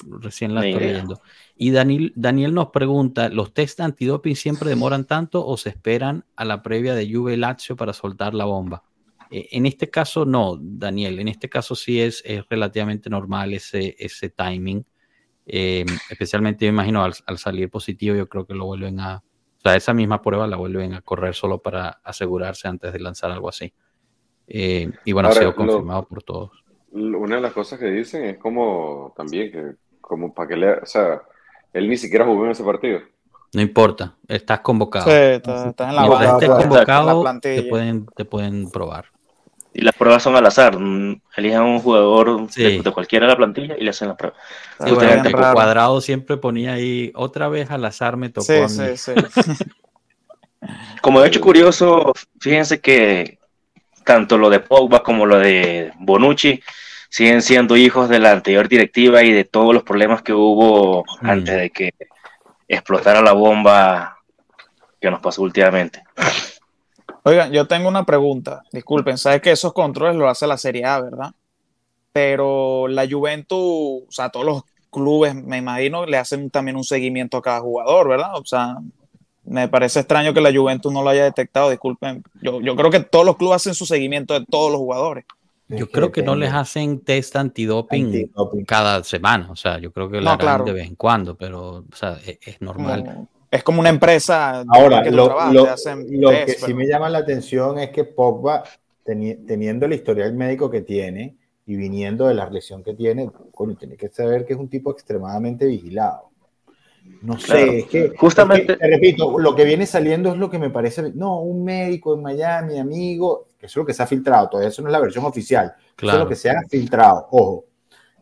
recién la estoy idea. leyendo. Y Daniel, Daniel nos pregunta, ¿los test antidoping siempre demoran tanto o se esperan a la previa de Juve Lazio para soltar la bomba? Eh, en este caso no, Daniel, en este caso sí es, es relativamente normal ese, ese timing. Eh, especialmente me imagino al, al salir positivo yo creo que lo vuelven a, o sea, esa misma prueba la vuelven a correr solo para asegurarse antes de lanzar algo así. Eh, y bueno, Ahora, ha sido lo- confirmado por todos. Una de las cosas que dicen es como también que, como para que le. O sea, él ni siquiera jugó en ese partido. No importa, estás convocado. Sí, está- estás en la Mientras en la convocado, plantilla. te pueden, te pueden probar. Y las pruebas son al azar. mm, Eligen a un jugador Sí. de, de cualquiera de la plantilla y le hacen la prueba. Está Sí, bien bueno, Justamente que raro. Cuadrado siempre ponía ahí, otra vez al azar me tocó Sí, a mí. sí, sí. <laughs> Como hecho curioso, fíjense que tanto lo de Pogba como lo de Bonucci siguen siendo hijos de la anterior directiva y de todos los problemas que hubo Mm. antes de que explotara la bomba que nos pasó últimamente. Oigan, yo tengo una pregunta. Disculpen, sabes que esos controles lo hace la Serie A, ¿verdad? Pero la Juventus, o sea, todos los clubes, me imagino, le hacen también un seguimiento a cada jugador, ¿verdad? O sea, me parece extraño que la Juventus no lo haya detectado. Disculpen, yo, yo creo que todos los clubes hacen su seguimiento de todos los jugadores. Yo Es creo que no depende. les hacen test antidoping Antidoping. cada semana, o sea, yo creo que lo No, claro. de vez en cuando, pero o sea, es, es normal. Como- es como una empresa Ahora, que lo, trabajas, lo- hacen lo test, que sí me llama la atención es que Pogba, teni- teniendo el historial médico que tiene y viniendo de la lesión que tiene, coño, tiene que saber que es un tipo extremadamente vigilado. No sé, Claro. es que, Justamente- es que, te repito, lo que viene saliendo es lo que me parece, no, un médico en Miami, amigo, que eso es lo que se ha filtrado, todavía eso no es la versión oficial, eso es Claro. lo que se ha filtrado, ojo.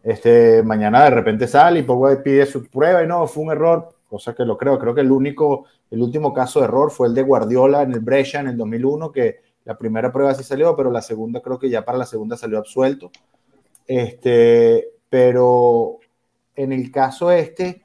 Este, mañana de repente sale y Pogba pide su prueba y no, fue un error, cosa que lo creo. Creo que el único, el último caso de error fue el de Guardiola en el Brescia en el 2001, que la primera prueba sí salió, pero la segunda creo que ya para la segunda salió absuelto. Este, pero en el caso este,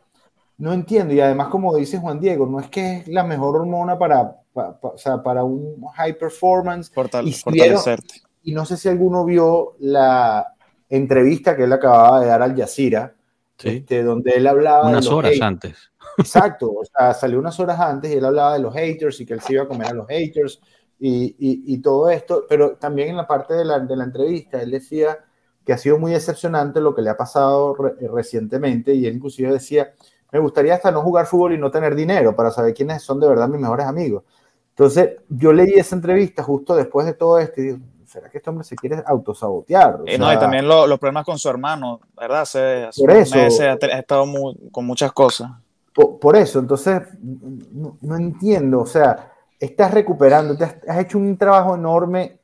no entiendo. Y además, como dice Juan Diego, no es que es la mejor hormona para, pa- pa- o sea, para un high performance. Fortal- y, si vieron- fortalecerte. y no sé si alguno vio la entrevista que él acababa de dar al Jazeera, Sí. este, donde él hablaba de Unas los horas haters. antes. <laughs> Exacto, o sea, salió unas horas antes y él hablaba de los haters y que él se iba a comer a los haters y, y- y todo esto, pero también en la parte de la, de la entrevista él decía que ha sido muy decepcionante lo que le ha pasado re- recientemente y él inclusive decía, me gustaría hasta no jugar fútbol y no tener dinero para saber quiénes son de verdad mis mejores amigos. Entonces, yo leí esa entrevista justo después de todo esto y digo, ¿será que este hombre se quiere autosabotear? O Y, no, y también lo- los problemas con su hermano, ¿verdad? Hace Por eso. meses ha, estado muy- con muchas cosas. Por, por eso, entonces, no, no entiendo, o sea, estás recuperando, te has, has hecho un trabajo enorme,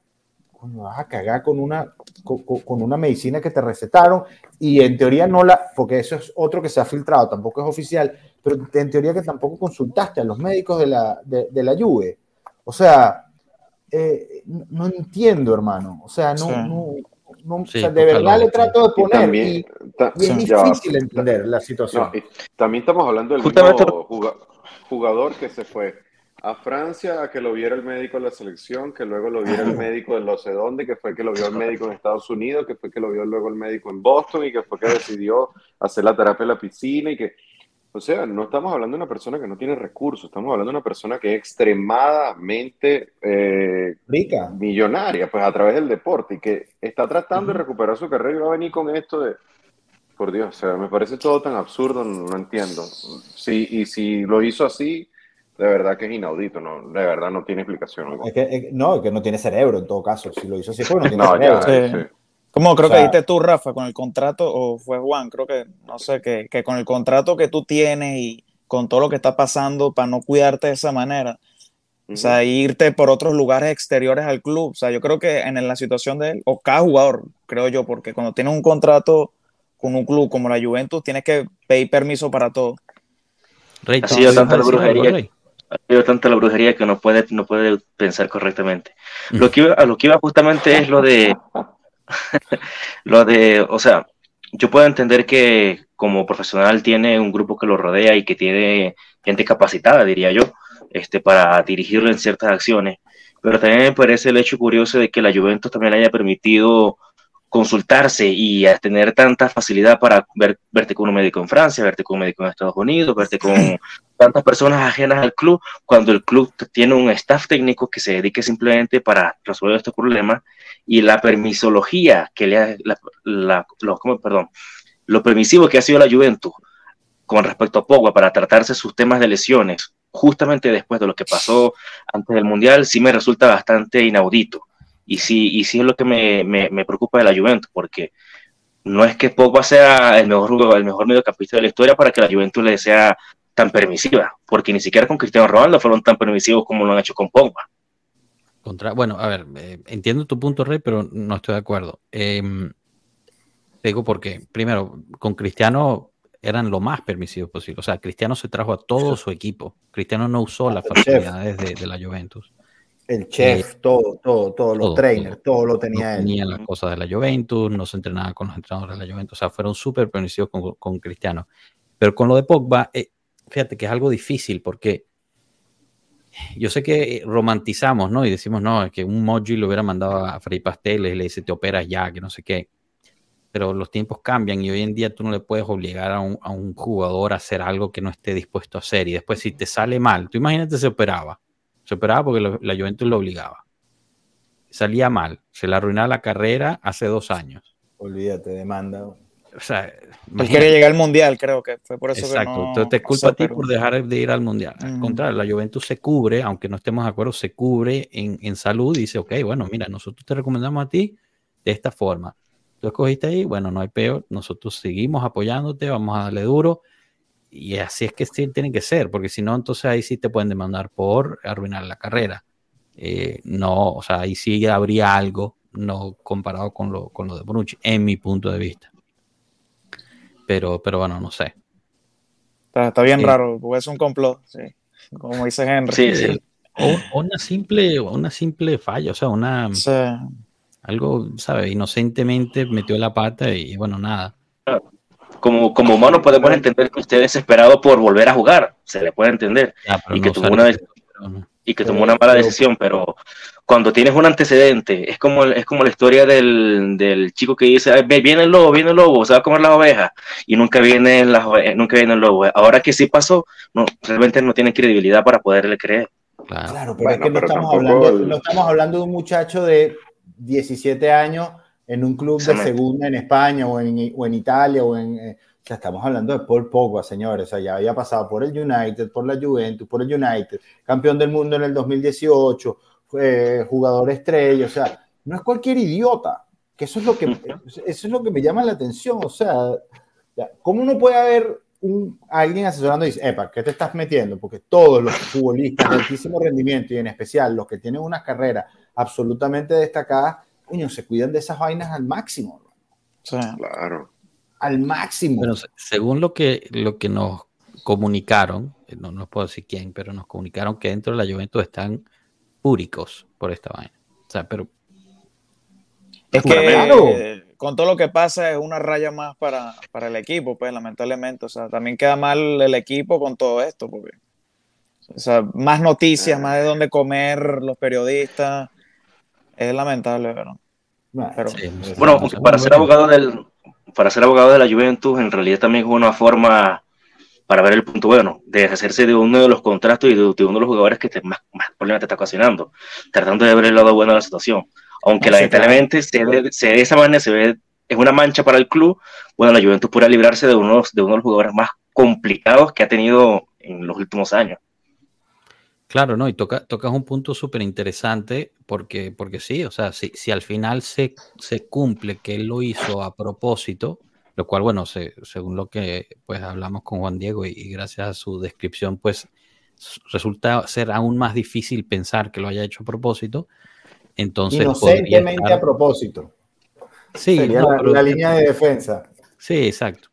coño, vas a cagar con una, con una medicina que te recetaron y en teoría no la, porque eso es otro que se ha filtrado, tampoco es oficial, pero en teoría que tampoco consultaste a los médicos de la, de, de la Juve. O sea, eh, no, entiendo, hermano, o sea, no, Sí. no, no- o Sí, sea, de verdad le trato de Y poner también, y, ta- y es Sí. ya difícil entender la situación. No, y también estamos hablando del Justamente- mismo juga- jugador que se fue a Francia a que lo viera el médico de la selección, que luego lo viera el médico de no sé dónde, que fue que lo vio el médico en Estados Unidos, que fue que lo vio luego el médico en Boston y que fue que decidió hacer la terapia en la piscina y que, o sea, no estamos hablando de una persona que no tiene recursos, estamos hablando de una persona que es extremadamente eh, Rica. millonaria, pues a través del deporte y que está tratando de recuperar su carrera y va a venir con esto de, por Dios, o sea, me parece todo tan absurdo, no, no entiendo. Sí, y si lo hizo así, de verdad que es inaudito, no, de verdad no tiene explicación. alguna. Es que, es- no, es que no tiene cerebro en todo caso. Si lo hizo así, pues no <laughs> tiene No, cerebro. ya, Sí. sí. Como creo O sea- que dijiste tú, Rafa, con el contrato, o fue Juan, creo que, no sé, que, que con el contrato que tú tienes y con todo lo que está pasando para no cuidarte de esa manera, o sea, irte por otros lugares exteriores al club, o sea, yo creo que en la situación de él, o cada jugador, creo yo, porque cuando tienes un contrato con un club como la Juventus, tienes que pedir permiso para todo. Rey, Ha ¿tú sido tanta la brujería. Rey? Ha sido tanta la brujería que no puede, no puede pensar correctamente. Lo que iba, a lo que iba justamente es lo de, lo de, o sea, yo puedo entender que como profesional tiene un grupo que lo rodea y que tiene gente capacitada, diría yo, este, para dirigirlo en ciertas acciones. Pero también me parece el hecho curioso de que la Juventus también le haya permitido consultarse y a tener tanta facilidad para ver, verte con un médico en Francia, verte con un médico en Estados Unidos, verte con <laughs> tantas personas ajenas al club, cuando el club tiene un staff técnico que se dedique simplemente para resolver estos problemas y la permisología que le ha, la, perdón, lo permisivo que ha sido la Juventus con respecto a Pogba para tratarse sus temas de lesiones, justamente después de lo que pasó antes del Mundial, sí me resulta bastante inaudito. Y sí, y sí es lo que me, me, me preocupa de la Juventus, porque no es que Pogba sea el mejor el mejor mediocampista de la historia para que la Juventus le sea tan permisiva, porque ni siquiera con Cristiano Ronaldo fueron tan permisivos como lo han hecho con Pogba. Contra, bueno, a ver, eh, entiendo tu punto, Rey, pero no estoy de acuerdo. Em, te digo porque, primero, con Cristiano eran lo más permisivos posible. O sea, Cristiano se trajo a todo su equipo. Cristiano no usó las El chef. facilidades de, de la Juventus. El chef, todo, todo, todos los todo, trainers, todo, lo No tenía él. tenía las cosas de la Juventus, no se entrenaba con los entrenadores de la Juventus. O sea, fueron súper permisivos con, con Cristiano. Pero con lo de Pogba, eh, fíjate que es algo difícil porque yo sé que romantizamos, ¿no? Y decimos, no, es que un Moji lo hubiera mandado a freír pasteles y le dice, te operas ya, que no sé qué. Pero los tiempos cambian y hoy en día tú no le puedes obligar a un, jugador a hacer algo que no esté dispuesto a hacer. Y después, si te sale mal, tú imagínate, se operaba. Se operaba porque la Juventus lo obligaba. Salía mal, se le arruinaba la carrera hace dos años. Olvídate, demanda. O sea, Él imagínate. quería llegar al Mundial, creo que fue por eso Exacto, que no... entonces te no culpa a ti por dejar de ir al mundial. Al contrario, la Juventus se cubre, aunque no estemos de acuerdo, se cubre en, en salud y dice, ok, bueno, mira, nosotros te recomendamos a ti de esta forma. Tú escogiste ahí, bueno, no hay peor, nosotros seguimos apoyándote, vamos a darle duro. Y así es que sí, tiene que ser, porque si no, entonces ahí sí te pueden demandar por arruinar la carrera. Eh, no, o sea, ahí sí habría algo, no comparado con lo, con lo de Bonucci, en mi punto de vista. Pero, pero bueno, no sé. Está, está bien Sí. raro, porque es un complot, sí. Como dice Henry. Sí, sí. <laughs> Eh, O, una simple, una simple falla, o sea, una Sí. algo, ¿sabes? Inocentemente metió la pata y, bueno, nada. como, como humano podemos entender que usted es desesperado por volver a jugar, se le puede entender, Ya, pero y que no sale- una, pero no. Y que tomó una mala decisión, pero cuando tienes un antecedente, es como, es como la historia del, del chico que dice, "Ay, ve- viene el lobo, viene el lobo, se va a comer las ovejas, y nunca viene, las nunca viene el lobo. Ahora que sí pasó, no, realmente no tiene credibilidad para poderle creer. Claro. Claro, pero Bueno, es que no pero estamos, hablando, el- no estamos hablando de un muchacho de 17 años en un club de segunda en España o en, o en Italia o en... eh, o sea, estamos hablando de Paul Pogba, señores. O sea, ya había pasado por el United, por la Juventus, por el United, campeón del mundo en el 2018, fue jugador estrella. O sea, no es cualquier idiota. Que eso es lo que, <laughs> eso es lo que me llama la atención. O sea, ¿cómo no puede haber un, alguien asesorando y dice, epa, ¿qué te estás metiendo? Porque todos los futbolistas de altísimo rendimiento y en especial los que tienen unas carreras absolutamente destacadas, coño, se cuidan de esas vainas al máximo. Sí. Claro. Al máximo. Bueno, se- según lo que, lo que nos comunicaron, eh, no, no puedo decir quién, pero nos comunicaron que dentro de la Juventus están púricos por esta vaina. O sea, pero Es que Claro. eh, con todo lo que pasa es una raya más para, para el equipo, pues lamentablemente. O sea, también queda mal el equipo con todo esto, porque o sea, más noticias, más de dónde comer los periodistas. Es lamentable, ¿verdad? Bueno, Pero- sí, Bueno, para ser abogado del, para ser abogado de la Juventus, en realidad también es una forma para ver el punto bueno, de deshacerse de uno de los contratos y de, de uno de los jugadores que te, más, más problemas te está ocasionando, tratando de ver el lado bueno de la situación. Aunque sí, lamentablemente se ve, se ve de esa manera, se ve, es una mancha para el club, bueno, la Juventus puede librarse de uno, de uno de los jugadores más complicados que ha tenido en los últimos años. Claro, no, y toca, tocas un punto súper interesante porque, porque sí, o sea, si, si al final se, se cumple que él lo hizo a propósito, lo cual, bueno, se- según lo que pues hablamos con Juan Diego y, y gracias a su descripción, pues resulta ser aún más difícil pensar que lo haya hecho a propósito. Entonces, Inocentemente estar- a propósito. Sí, Sería no, la, la línea de defensa. Sí, exacto.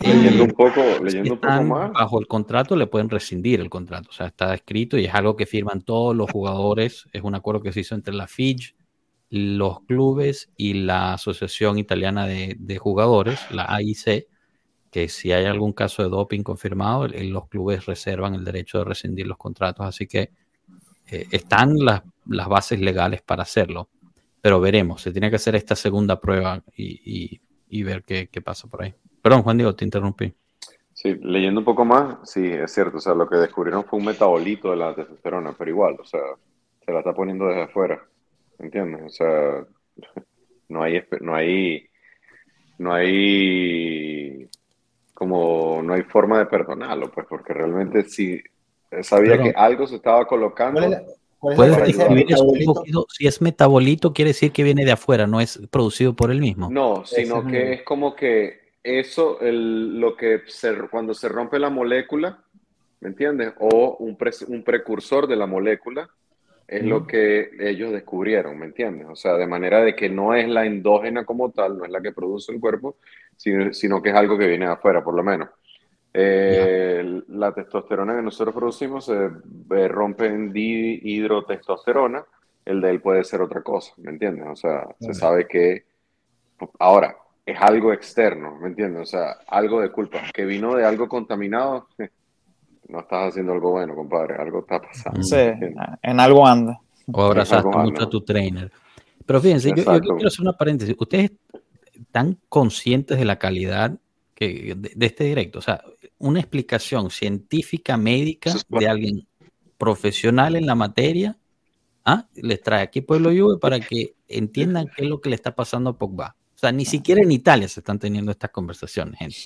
Leyendo Eh, un poco, leyendo un poco más. bajo el contrato, le pueden rescindir el contrato. O sea, está escrito y es algo que firman todos los jugadores. Es un acuerdo que se hizo entre la FIG, los clubes y la Asociación Italiana de, de Jugadores, la AIC, que si hay algún caso de doping confirmado, los clubes reservan el derecho de rescindir los contratos. Así que eh, están las, las bases legales para hacerlo. Pero veremos, se tiene que hacer esta segunda prueba y, y- y ver qué, qué pasa por ahí. Perdón, Juan Diego, te interrumpí. Sí, leyendo un poco más, sí, es cierto, o sea, lo que descubrieron fue un metabolito de la testosterona, pero igual, o sea, se la está poniendo desde afuera, ¿entiendes? O sea, <laughs> no hay, no hay, no hay, como, no hay forma de perdonarlo, pues, porque realmente sí, sabía que algo se estaba colocando. ¿Cuál es la, cuál es la Puedes describir eso un metabolito? poquito. Si es metabolito, quiere decir que viene de afuera, no es producido por él mismo. No, sino es que es como que eso, el, lo que se, cuando se rompe la molécula, ¿me entiendes? O un, pre- un precursor de la molécula, es lo que ellos descubrieron, ¿me entiendes? O sea, de manera de que no es la endógena como tal, no es la que produce el cuerpo, sino, sino que es algo que viene de afuera, por lo menos. Eh, La testosterona que nosotros producimos se eh, rompe en dihidrotestosterona, el de él puede ser otra cosa, ¿me entiendes? O sea, se sabe que ahora es algo externo, ¿me entiendes? O sea, algo de culpa, que vino de algo contaminado, <laughs> no estás haciendo algo bueno, compadre, algo está pasando. Sí, en algo anda. O abrazaste mucho a tu trainer. Pero fíjense, yo, quiero hacer una paréntesis. Ustedes están conscientes de la calidad que, de, de este directo. O sea, una explicación científica, médica de alguien profesional en la materia, ¿ah? les trae aquí Pueblo Juve para que entiendan qué es lo que le está pasando a Pogba. O sea, ni siquiera en Italia se están teniendo estas conversaciones, gente.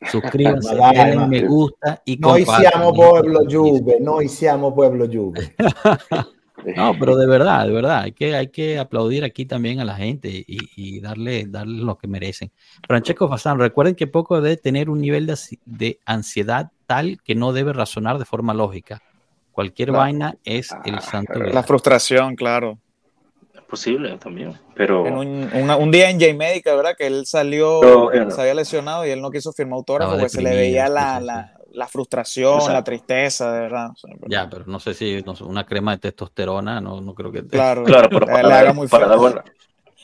<laughs> Suscríbanse, denle me gusta y Noi compartan. siamo pueblo Juve, noi siamo pueblo Juve. <laughs> <laughs> No, pero de verdad, de verdad, hay que, hay que aplaudir aquí también a la gente y, y darle, darle lo que merecen. Francesco Fasano, recuerden que poco debe tener un nivel de, de ansiedad tal que no debe razonar de forma lógica. Cualquier Claro. vaina es el Ah, santo pero- grial. La frustración, claro. Es posible también, pero... En un, una- un día en J-Medica, ¿verdad? Que él salió, Pero, eh, se había lesionado y él no quiso firmar autógrafo porque se le veía la, la, la frustración, la Exacto. tristeza, de verdad. O sea, pero- Ya, pero no sé si no una crema de testosterona, no, no creo que te- Claro, Claro, <laughs> pero para, le haga muy para dar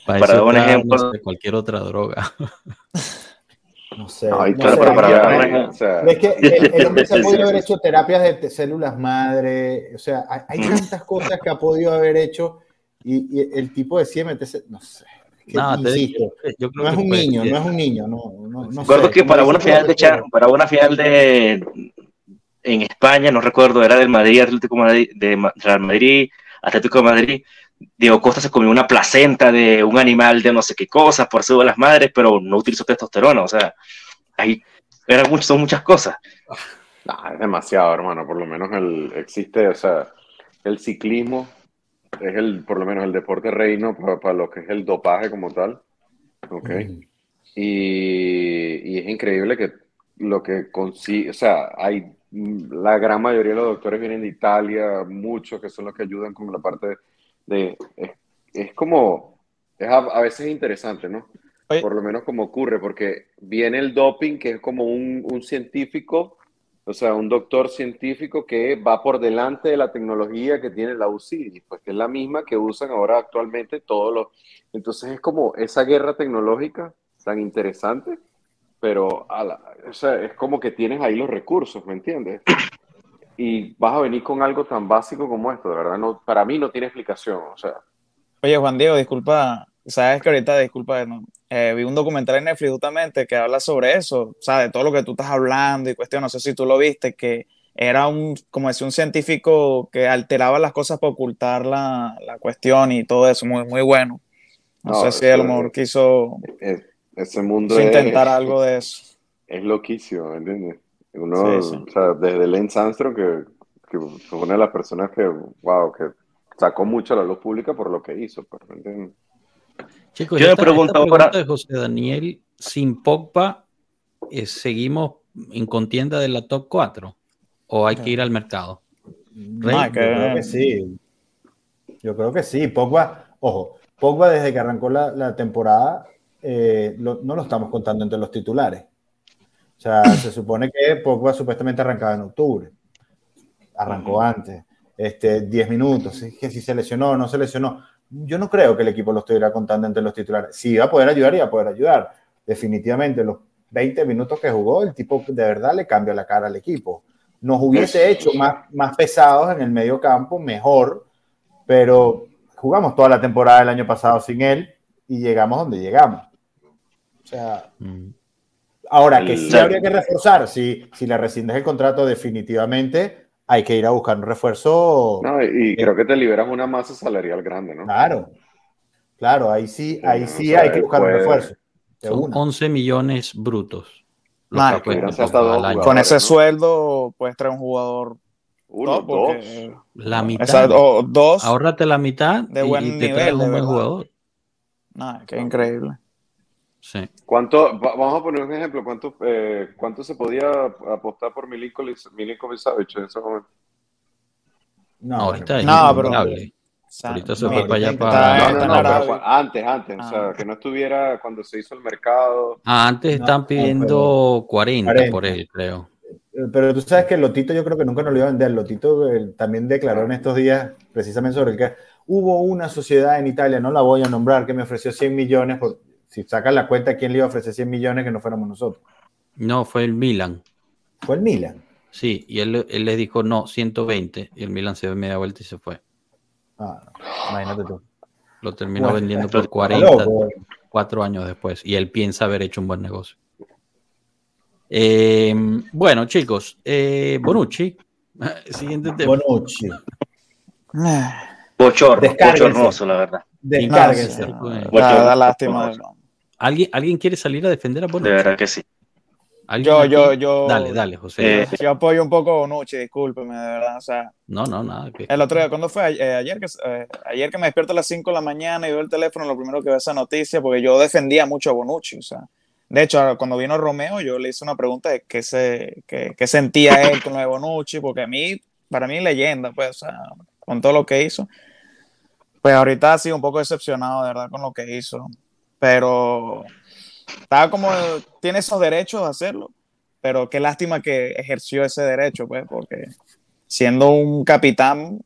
para para dar un ejemplo- no sé, cualquier otra droga. <laughs> No sé. No, y no claro, sé, pero para es que- hablar, o sea, es <laughs> que el, el hombre se ha podido haber hecho terapias de células madre, o sea, hay, hay tantas cosas que ha podido haber hecho y, y el tipo decide meterse, no sé. Es No, te insisto, digo, yo creo no es que un niño, ser. no es un niño, no, no, no Recuerdo sé, que para una final de Roberto, Cha- para una final de en España, no recuerdo, era del Madrid, Atlético de Madrid, de Real Madrid, Atlético de Madrid. Diego Costa se comió una placenta de un animal de no sé qué cosa por su de las madres, pero no utilizó testosterona, o sea, ahí eran muchas, son muchas cosas. Nah, es demasiado, hermano. Por lo menos el, existe, o sea, el ciclismo es el, por lo menos el deporte reino para, para lo que es el dopaje como tal. ¿Ok? Y, y es increíble que lo que consigue, o sea, hay la gran mayoría de los doctores vienen de Italia, muchos que son los que ayudan con la parte de, es, es como, es a, a veces interesante, ¿no? Oye. Por lo menos como ocurre, porque viene el doping, que es como un, un científico, o sea, un doctor científico que va por delante de la tecnología que tiene la UCI, pues que es la misma que usan ahora actualmente todos los... Entonces es como esa guerra tecnológica tan interesante, pero a la- o sea, es como que tienes ahí los recursos, ¿me entiendes? Y vas a venir con algo tan básico como esto, de verdad, no, para mí no tiene explicación, o sea, Oye, Juan Diego, disculpa, sabes que ahorita, disculpa, no, eh, vi un documental en Netflix justamente que habla sobre eso, o sea, de todo lo que tú estás hablando y cuestión, no sé si tú lo viste, que era un, como decía, un científico que alteraba las cosas para ocultar la, la cuestión y todo eso, muy, muy bueno. No, No, sé si a lo mejor quiso, es- ese mundo quiso es, intentar algo de eso. es loquísimo, ¿me entiendes? Uno, Sí, sí. o sea, desde Lance Armstrong, que, que fue una de las personas que, wow, que sacó mucho a la luz pública por lo que hizo, pues, ¿me entiendes? Chicos, Yo me esta, esta pregunto pregunta ahora- de José Daniel, sin Pogba, eh, ¿seguimos en contienda de la top 4? ¿O hay que ir al mercado? Rey, Ah, Yo creo que sí. Yo creo que sí. Pogba, ojo, Pogba desde que arrancó la, la temporada eh, lo- no lo estamos contando entre los titulares. O sea, <coughs> se supone que Pogba supuestamente arrancaba en octubre. Arrancó antes. Este, 10 minutos. Es que si se lesionó o no se lesionó. Yo no creo que el equipo lo estuviera contando entre los titulares. Si iba a poder ayudar, iba a poder ayudar. Definitivamente, los 20 minutos que jugó, el tipo de verdad le cambió la cara al equipo nos hubiese hecho más, más pesados en el medio campo, mejor, pero jugamos toda la temporada del año pasado sin él y llegamos donde llegamos. O sea, Mm. ahora que sí habría que reforzar, si, si le rescindes el contrato definitivamente, hay que ir a buscar un refuerzo. No, y, y creo que te liberas una masa salarial grande, ¿no? Claro, claro, ahí sí, ahí sí hay que buscar un refuerzo. Son una. 11 millones brutos. lo Nah, que que cuesta hubieran sido Pogba hasta dos al año. Con ese ¿no? sueldo puedes traer un jugador Uno, top, dos. porque- La mitad. Exacto, o dos. Ahórrate la mitad de y- buen y, te nivel, traes un buen jugador. Nah, qué increíble. Sí. ¿Cuánto, va- vamos a poner un ejemplo, ¿cuánto, eh, cuánto se podía apostar por Milinkovic Milinkovic Savic en ese momento? No, Ahorita es No, pero- Ahorita se no, fue para allá para. No, no, no, pero antes, antes, o sea, Ah. que no estuviera cuando se hizo el mercado. Ah, antes están no, pidiendo 40, 40. por él, creo. Pero tú sabes que Lotito yo creo que nunca nos lo iba a vender. Lotito eh, también declaró en estos días precisamente sobre el que hubo una sociedad en Italia, no la voy a nombrar, que me ofreció 100 millones. Por, si sacan la cuenta, ¿quién le iba a ofrecer 100 millones que no fuéramos nosotros? No, fue el Milan. Fue el Milan. Sí, y él, él les dijo no, 120. Y el Milan se dio media vuelta y se fue. Ah, no, imagínate tú. Lo terminó Bueno, vendiendo por está 40 loco. cuatro años después. Y él piensa haber hecho un buen negocio. Eh, bueno, chicos, eh, Bonucci. <laughs> Siguiente tema. Bonucci. Ah, Bochorno, bochornoso, la verdad. Descárguense. Bueno. da, da lástima. ¿Alguien, ¿Alguien quiere salir a defender a De Bonucci? verdad que sí. ¿Alguien Yo, yo, yo. Dale, dale, José. Eh, Yo apoyo un poco a Bonucci, discúlpeme, de verdad. O sea, No, no, nada. que- el otro día, ¿cuándo fue? Eh, ayer, que, eh, ayer que me despierto a las 5 de la mañana y veo el teléfono, lo primero que veo esa noticia, porque yo defendía mucho a Bonucci. O sea, de hecho, cuando vino Romeo, yo le hice una pregunta de qué, se, qué, qué sentía él con lo de Bonucci, porque a mí, para mí, leyenda, pues, o sea, con todo lo que hizo. Pues ahorita ha sido un poco decepcionado, de verdad, con lo que hizo. Pero estaba como, tiene esos derechos de hacerlo, pero qué lástima que ejerció ese derecho, pues, porque siendo un capitán,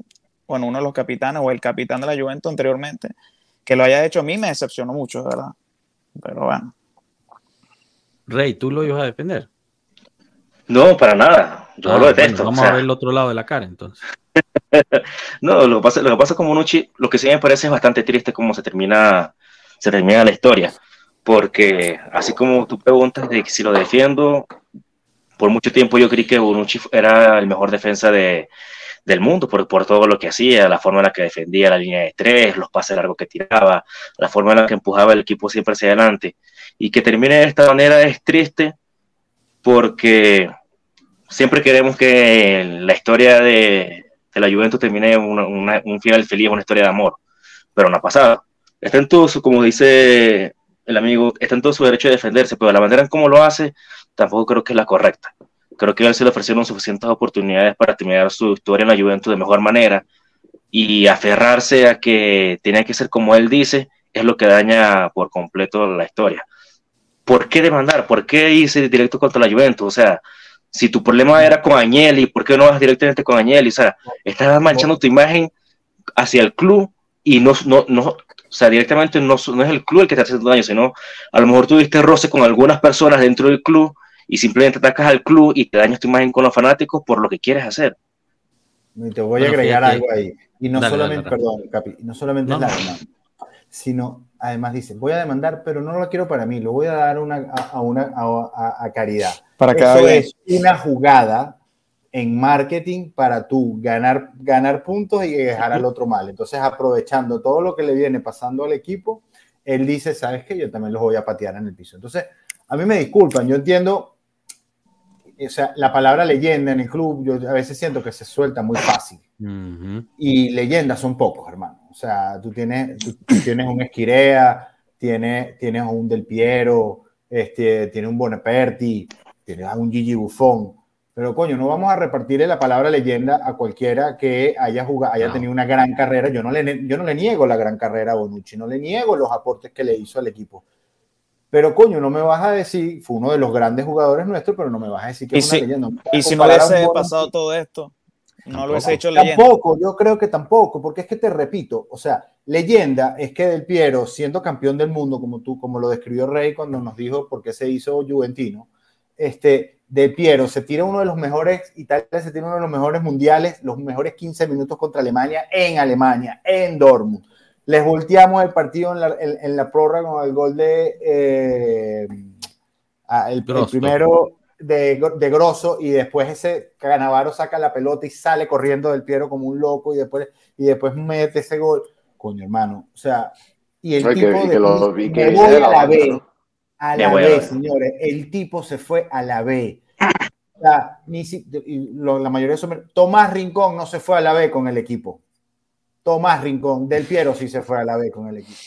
bueno, uno de los capitanes o el capitán de la Juventus anteriormente, que lo haya hecho a mí me decepcionó mucho, de verdad. Pero bueno. Rey, ¿tú lo ibas a defender? No, para nada. Yo Ah, lo detesto. bueno, vamos o sea, a ver el otro lado de la cara entonces. <laughs> No, lo que pasa, lo que pasa con Bonucci, lo que sí me parece es bastante triste cómo se termina, se termina la historia. Porque así como tú preguntas de si lo defiendo, por mucho tiempo yo creí que Bonucci era el mejor defensa de, del mundo por, por todo lo que hacía, la forma en la que defendía la línea de tres, los pases largos que tiraba, la forma en la que empujaba el equipo siempre hacia adelante. Y que termine de esta manera es triste porque siempre queremos que la historia de, de la Juventus termine una- un final feliz, una historia de amor, pero no ha pasado. Está en todo su, como dice el amigo, está en todo su derecho de defenderse, pero la manera en cómo lo hace tampoco creo que es la correcta. Creo que él se le ofrecieron suficientes oportunidades para terminar su historia en la Juventus de mejor manera y aferrarse a que tenía que ser como él dice es lo que daña por completo la historia. ¿Por qué demandar? ¿Por qué irse directo contra la Juventus? O sea, si tu problema era con Agnelli, ¿por qué no vas directamente con Agnelli? O sea, estás manchando tu imagen hacia el club y no, no, no o sea, directamente no, no es el club el que te está haciendo daño, sino a lo mejor tuviste roce con algunas personas dentro del club y simplemente atacas al club y te dañas tu imagen con los fanáticos por lo que quieres hacer. Y te voy a agregar fíjate. algo ahí. Y no Dale, solamente, dale, dale. perdón, Capi, no solamente No, es la demanda, sino además dice, voy a demandar, pero no lo quiero para mí, lo voy a dar una, a, a una, a, a- a caridad. Para cada Eso es una jugada en marketing para tú ganar, ganar puntos y dejar al otro mal. Entonces, aprovechando todo lo que le viene pasando al equipo, él dice, ¿sabes qué? Yo también los voy a patear en el piso. Entonces, a mí me disculpan, yo entiendo, o sea, la palabra leyenda en el club, yo a veces siento que se suelta muy fácil Ujú. y leyendas son pocos, hermano. O sea, tú tienes, tú, tú tienes un Esquirea, tienes, tienes un Del Piero, este, tienes un Bonaperti, tienes a un Gigi Buffon. Pero coño, no vamos a repartirle la palabra leyenda a cualquiera que haya jugado, haya No. tenido una gran carrera. Yo no, le, yo no le niego la gran carrera a Bonucci, no le niego los aportes que le hizo al equipo. Pero coño, no me vas a decir, fue uno de los grandes jugadores nuestros, pero no me vas a decir que es si- una leyenda. me vas a Y si no hubiese pasado todo esto, no lo hubiese hecho leyenda. Tampoco, yo creo que tampoco, porque es que te repito, o sea, leyenda es que Del Piero, siendo campeón del mundo, como tú, como lo describió Rey cuando nos dijo por qué se hizo Juventino, este, Del Piero se tira uno de los mejores, Italia se tira uno de los mejores mundiales, los mejores 15 minutos contra Alemania en Alemania, en Dortmund. Les volteamos el partido en la, en, en la prórroga con el gol de eh, ah, el, primero de, de Grosso y después ese Canavaro saca la pelota y sale corriendo del Piero como un loco y después, y después mete ese gol. Coño, hermano. O sea, y el que- de que lo vi que de la la B. A la B, señores. El tipo se fue a la B. O sea, ni si- y lo- la mayoría de esos- Tomás Rincón no se fue a la B con el equipo. Tomás Rincón, Del Piero sí se fue a la B con el equipo.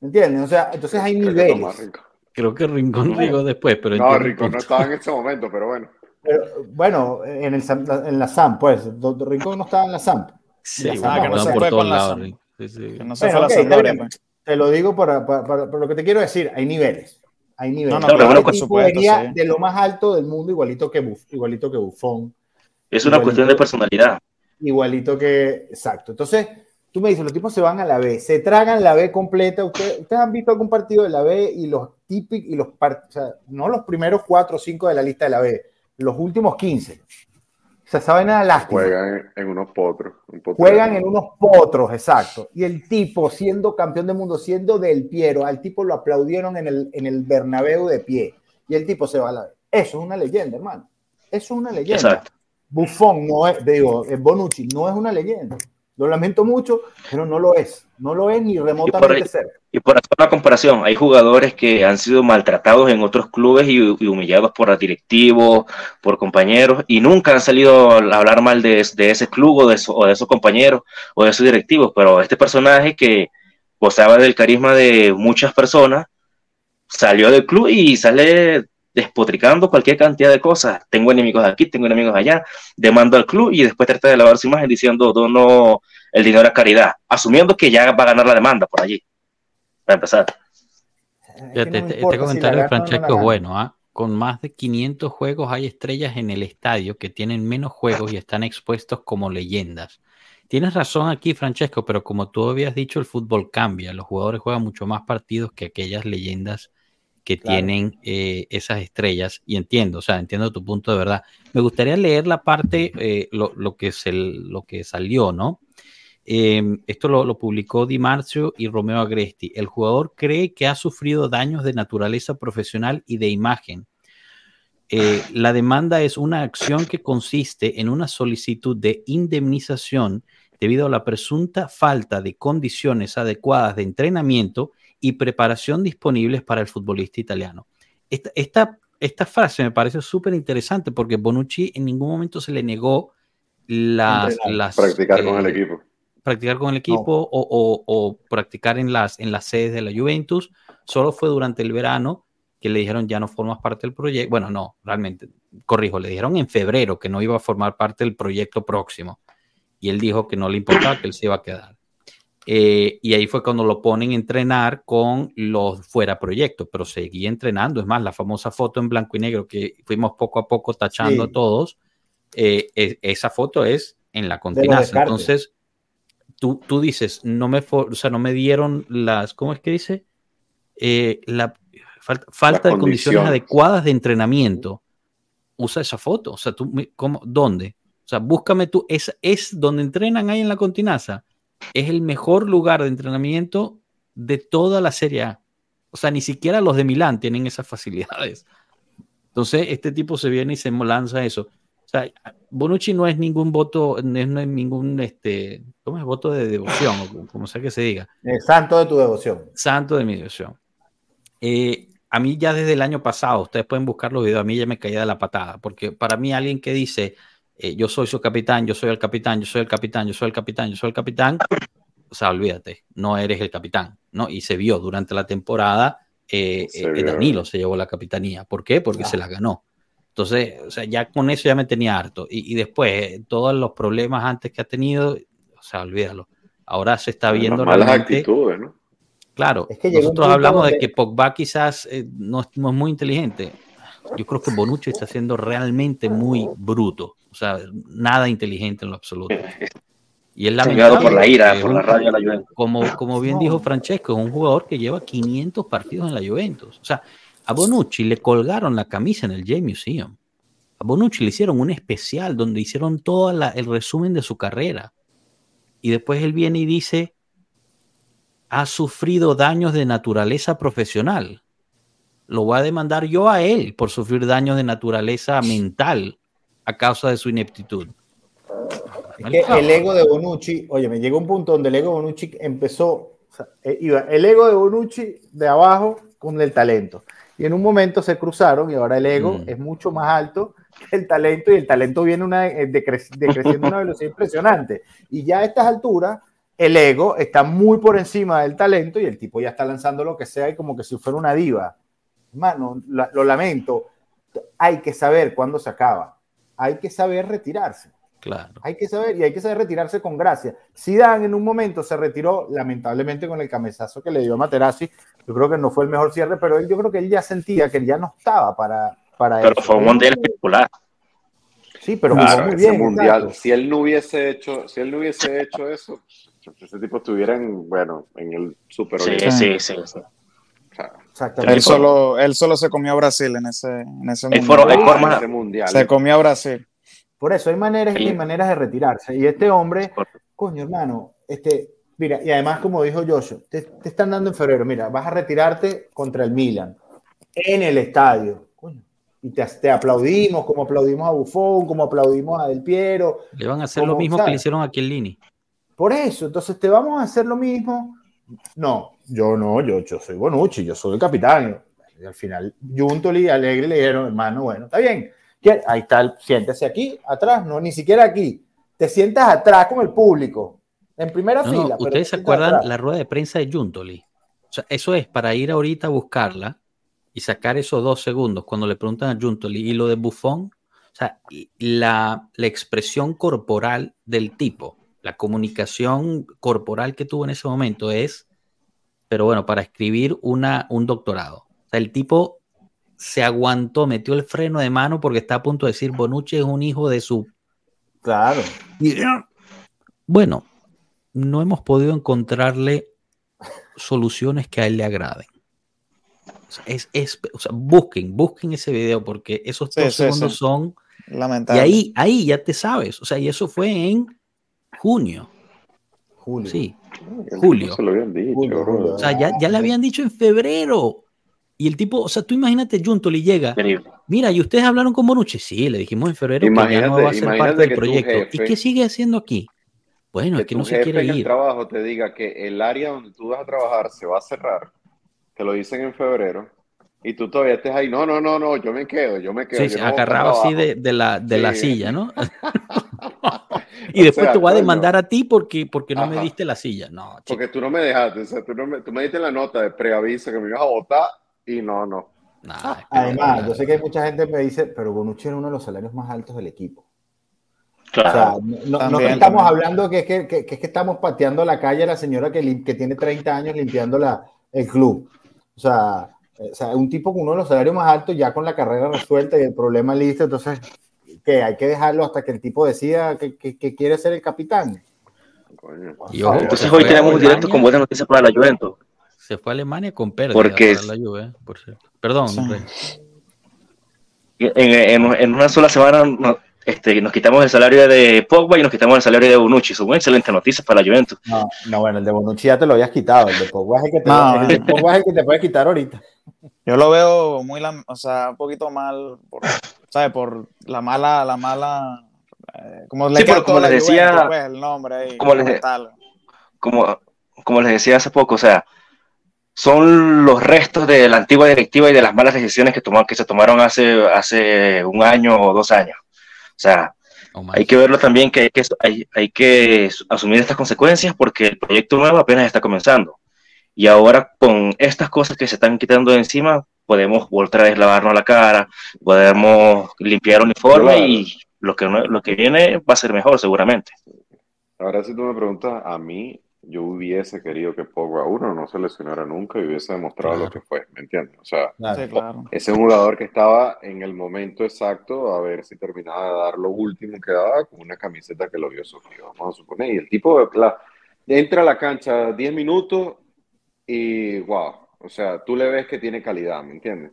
¿Me entienden? O sea, entonces hay Creo que niveles. Tomás Rincón. Creo que Rincón llegó después, pero No, Rincón no estaba en ese momento, pero bueno. Pero, bueno, en, el, Sam- en la SAM, pues. Rincón no estaba en la SAM. Sí, Ah, bueno, que no se fue con la Sam. Sí, sí. Que no se Bueno, fue a ok, la pues. Te lo digo para, para- para- para lo que te quiero decir. Hay niveles. Hay niveles. No, no, claro, supuesto, sí. de lo más alto del mundo, igualito que, Buf- igualito que Buffon. Es una cuestión de personalidad. Igualito que. Exacto. Entonces, tú me dices, los tipos se van a la B, se tragan la B completa. ¿Ustedes, ustedes han visto algún partido de la B y los típicos, y los o sea, no los primeros cuatro o cinco de la lista de la B, los últimos 15. O sea, saben nada lástima. Juegan en, en unos potros. un. Juegan en unos potros, exacto. Y el tipo, siendo campeón del mundo, siendo del Piero, al tipo lo aplaudieron en el, en el Bernabéu de pie. Y el tipo se va a la... Eso es una leyenda, hermano. Eso es una leyenda. Exacto. Buffon no es, digo, eh, Bonucci no es una leyenda. Lo lamento mucho, pero no lo es. No lo es ni remotamente ahí- cerca. Y por hacer una comparación, hay jugadores que han sido maltratados en otros clubes y, y humillados por directivos, por compañeros, y nunca han salido a hablar mal de, de ese club o de, o de esos compañeros o de esos directivos. Pero este personaje que gozaba del carisma de muchas personas, salió del club y sale despotricando cualquier cantidad de cosas. Tengo enemigos aquí, tengo enemigos allá, demando al club y después trata de lavar su imagen diciendo dono el dinero a caridad, asumiendo que ya va a ganar la demanda por allí. Para empezar. Es que Fíjate, no me este, este comentario de no Francesco es bueno. ¿ah? Con más de 500 juegos hay estrellas en el estadio que tienen menos juegos y están expuestos como leyendas. Tienes razón aquí, Francesco, pero como tú habías dicho, el fútbol cambia. Los jugadores juegan mucho más partidos que aquellas leyendas que Claro. tienen eh, esas estrellas y entiendo, o sea, entiendo tu punto de verdad. Me gustaría leer la parte, eh, lo, lo que es el- lo que salió, ¿no? Eh, esto lo, lo publicó Di Marzio y Romeo Agresti. El jugador cree que ha sufrido daños de naturaleza profesional y de imagen. Eh, la demanda es una acción que consiste en una solicitud de indemnización debido a la presunta falta de condiciones adecuadas de entrenamiento y preparación disponibles para el futbolista italiano. Esta, esta, esta frase me parece súper interesante porque Bonucci en ningún momento se le negó las, las, Practicar con eh, el equipo. practicar con el equipo o, o- o practicar en las, en las sedes de la Juventus. Solo fue durante el verano que le dijeron ya no formas parte del proyecto. Bueno, no, realmente, corrijo, le dijeron en febrero que no iba a formar parte del proyecto próximo. Y él dijo que no le importaba, que él se iba a quedar. Eh, y ahí fue cuando lo ponen a entrenar con los fuera proyectos, pero seguía entrenando. Es más, la famosa foto en blanco y negro que fuimos poco a poco tachando Sí. a todos, eh, e- esa foto es en la continaza. descartes. Entonces, tú, tú dices, no me, for- o sea, no me dieron las, ¿cómo es que dice? Eh, la falta, falta de condiciones condiciones. adecuadas de entrenamiento. Usa esa foto. O sea, tú, ¿cómo, ¿dónde? O sea, búscame tú. Es, es donde entrenan ahí en la continaza. Es el mejor lugar de entrenamiento de toda la Serie A. O sea, ni siquiera los de Milán tienen esas facilidades. Entonces, este tipo se viene y se lanza eso. O sea, Bonucci no es ningún voto, no es, ningún, este, ¿cómo es? Voto de devoción, o como sea que se diga. El santo de tu devoción. Santo de mi devoción. Eh, a mí ya desde el año pasado, ustedes pueden buscar los videos, a mí ya me caía de la patada, porque para mí alguien que dice, eh, yo soy su capitán, yo soy el capitán, yo soy el capitán, yo soy el capitán, yo soy el capitán, o sea, olvídate, no eres el capitán, ¿no? Y se vio durante la temporada, eh, eh, vio. Danilo se llevó la capitanía. ¿Por qué? Porque Ah. se la ganó. Entonces, o sea, ya con eso ya me tenía harto. Y, y después, eh, todos los problemas antes que ha tenido, o sea, olvídalo. Ahora se está Las viendo malas realmente. actitudes, ¿no? Claro, Es que nosotros hablamos de que Pogba quizás eh, no, es- no es muy inteligente. Yo creo que Bonucci está siendo realmente muy bruto, o sea, nada inteligente en lo absoluto. Y es Cambiado por la lamentable ira, por la rabia de la Juventus. como, como bien dijo Francesco, es un jugador que lleva 500 partidos en la Juventus. O sea, a Bonucci le colgaron la camisa en el J-Museum. A Bonucci le hicieron un especial donde hicieron todo la- el resumen de su carrera. Y después él viene y dice, ha sufrido daños de naturaleza profesional. Lo voy a demandar yo a él por sufrir daños de naturaleza mental a causa de su ineptitud. Es que el ego de Bonucci, oye, me llegó un punto donde el ego de Bonucci empezó, o sea, eh, iba el ego de Bonucci de abajo con el talento. Y en un momento se cruzaron y ahora el ego Mm. es mucho más alto que el talento y el talento viene una, eh, decre- decreciendo a una velocidad impresionante. Y ya a estas alturas, el ego está muy por encima del talento y el tipo ya está lanzando lo que sea y como que si fuera una diva. Hermano, la- lo lamento. Hay que saber cuándo se acaba. Hay que saber retirarse. Claro. Hay que saber y hay que saber retirarse con gracia. Zidane en un momento se retiró, lamentablemente con el cabezazo que le dio a Materazzi. Yo creo que no fue el mejor cierre, pero él, yo creo que él ya sentía que ya no estaba para, para Pero eso. fue un mundial espectacular. Sí, pero Claro, jugó muy ese bien. mundial, si él no hubiese hecho, si él no hubiese hecho eso, ese tipo estuviera en, bueno, en el super Sí, sí, sí. sí. Exactamente. Él solo, él solo se comió a Brasil en ese, en ese mundial. foro- ah. Se comió a Brasil. Por eso hay maneras y maneras de retirarse. Y este hombre, coño, hermano, este, mira, y además, como dijo Joshua, te, te están dando en febrero, mira, vas a retirarte contra el Milan en el estadio. Coño, y te, te aplaudimos, como aplaudimos a Buffon, como aplaudimos a Del Piero. Le van a hacer lo mismo que le hicieron a Chiellini. Por eso, entonces te vamos a hacer lo mismo. No, yo no, yo, yo soy Bonucci, yo soy el capitán. Y al final, Juntoli y Alegre le dijeron, hermano, bueno, está bien. Ahí está, el- siéntese aquí, atrás, no, ni siquiera aquí. Te sientas atrás con el público, en primera No, fila. ¿Ustedes te se acuerdan atrás. la rueda de prensa de Juntoli? O sea, eso es para ir ahorita a buscarla y sacar esos dos segundos cuando le preguntan a Juntoli y lo de Buffon. O sea, la, la expresión corporal del tipo, la comunicación corporal que tuvo en ese momento es, pero bueno, para escribir una, un doctorado. O sea, el tipo se aguantó, metió el freno de mano porque está a punto de decir Bonucci es un hijo de su Claro. bueno, no hemos podido encontrarle soluciones que a él le agraden. O sea, es, es, o sea, busquen, busquen ese video porque esos Sí, dos sí, segundos sí. son. Y Lamentable. ahí, ahí ya te sabes. O sea, y eso fue en junio. Julio. Sí, El Julio. Se lo habían dicho, Julio. Julio. o sea, ya, ya le habían dicho en febrero. Y el tipo, o sea, tú imagínate, Juntoli llega. Increíble. Mira, ¿y ustedes hablaron con Bonucci? Sí, le dijimos en febrero que ya no Imagínate- va a ser imagínate parte del proyecto. jefe- ¿Y qué sigue haciendo aquí? Bueno, que es que no se jefe quiere en el ir. trabajo te diga que el área donde tú vas a trabajar se va a cerrar, te lo dicen en febrero, y tú todavía estés ahí, no, no, no, no, yo me quedo, yo me quedo. Sí, yo sí, no agarrado así trabajo". de, de la, de la Sí. silla, ¿no? <laughs> <laughs> y O después sea, te voy a coño. demandar a ti porque, porque no me Ajá. diste la silla. No, chico. Porque tú no me dejaste, o sea, tú, no me, tú me diste la nota de preaviso que me ibas a votar y no, no. Nah, Además, yo sé que hay mucha gente que me dice, pero Bonucci era uno de los salarios más altos del equipo. O Claro. sea, no, no- no También, que estamos también. hablando que es que, que- que es que estamos pateando la calle a la señora que, lim- que tiene 30 años limpiando la, el club. O sea, eh, o sea, un tipo con uno de los salarios más altos ya con la carrera resuelta y el problema listo, entonces, que hay que dejarlo hasta que el tipo decida que, que- que quiere ser el capitán. Entonces hoy tenemos un directo con buenas noticias para la Juventus. Se fue a Alemania con pérdida Porque- para la Juve, por cierto. Perdón, Sí. En, en- en una sola semana no- este, nos quitamos el salario de Pogba y nos quitamos el salario de Bonucci. Son excelentes noticias para la Juventus. No, no, bueno, el de Bonucci ya te lo habías quitado, el de Pogba es el que te, No, el de Pogba es el que te puede quitar ahorita. Yo lo veo muy, o sea, un poquito mal, por, ¿sabes? Por la mala, la mala, eh, como le Sí, pero como les la decía- Juventus, pues, el nombre ahí, como les-. Como, como les decía hace poco, o sea, son los restos de la antigua directiva y de las malas decisiones que, tomaron, que se tomaron hace, hace un año o dos años. O sea, O más. hay que verlo también que hay que, hay, hay que asumir estas consecuencias porque el proyecto nuevo apenas está comenzando. Y ahora con estas cosas que se están quitando de encima, podemos volver a lavarnos la cara, podemos limpiar el uniforme Claro. y lo que, no- lo que viene va a ser mejor seguramente. Ahora, si tú me preguntas, a mí, yo hubiese querido que Pogba, uno, no se lesionara nunca y hubiese demostrado lo que fue, ¿me entiendes? O sea, Sí, claro. ese jugador que estaba en el momento exacto a ver si terminaba de dar lo último que daba con una camiseta que lo vio sufrir, vamos a suponer. Y el tipo la- entra a la cancha 10 minutos y wow, o sea, tú le ves que tiene calidad, ¿me entiendes?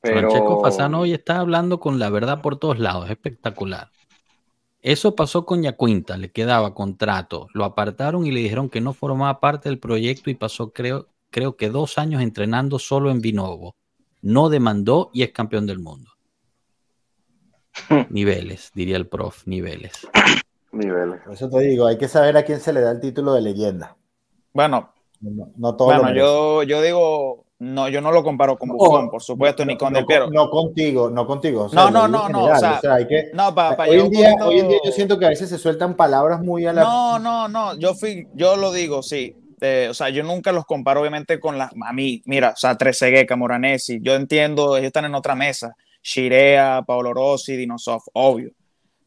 Pero Francesco Fasano hoy está hablando con la verdad por todos lados, es espectacular. Eso pasó con Yacuinta, le quedaba contrato, lo apartaron y le dijeron que no formaba parte del proyecto y pasó creo, creo que dos años entrenando solo en Vinovo. No demandó y es campeón del mundo. <laughs> Niveles, diría el prof, niveles. niveles. Por eso te digo, hay que saber a quién se le da el título de leyenda. Bueno, No, no todo bueno, yo, yo digo, no, yo no lo comparo con Buffon, por supuesto, ni con no, Del Piero. No contigo, no contigo. o No, sea, no, no, en no, general, o sea, hay que, No, hoy, en día, hoy en día yo siento que a veces se sueltan palabras muy a la... No, no, no, yo fui, yo lo digo, sí. Eh, o sea, yo nunca los comparo, obviamente, con las. A mí, mira, o sea, Trezeguet, Moranesi, yo entiendo, ellos están en otra mesa. Shirea, Paolo Rossi, Dinosov, obvio.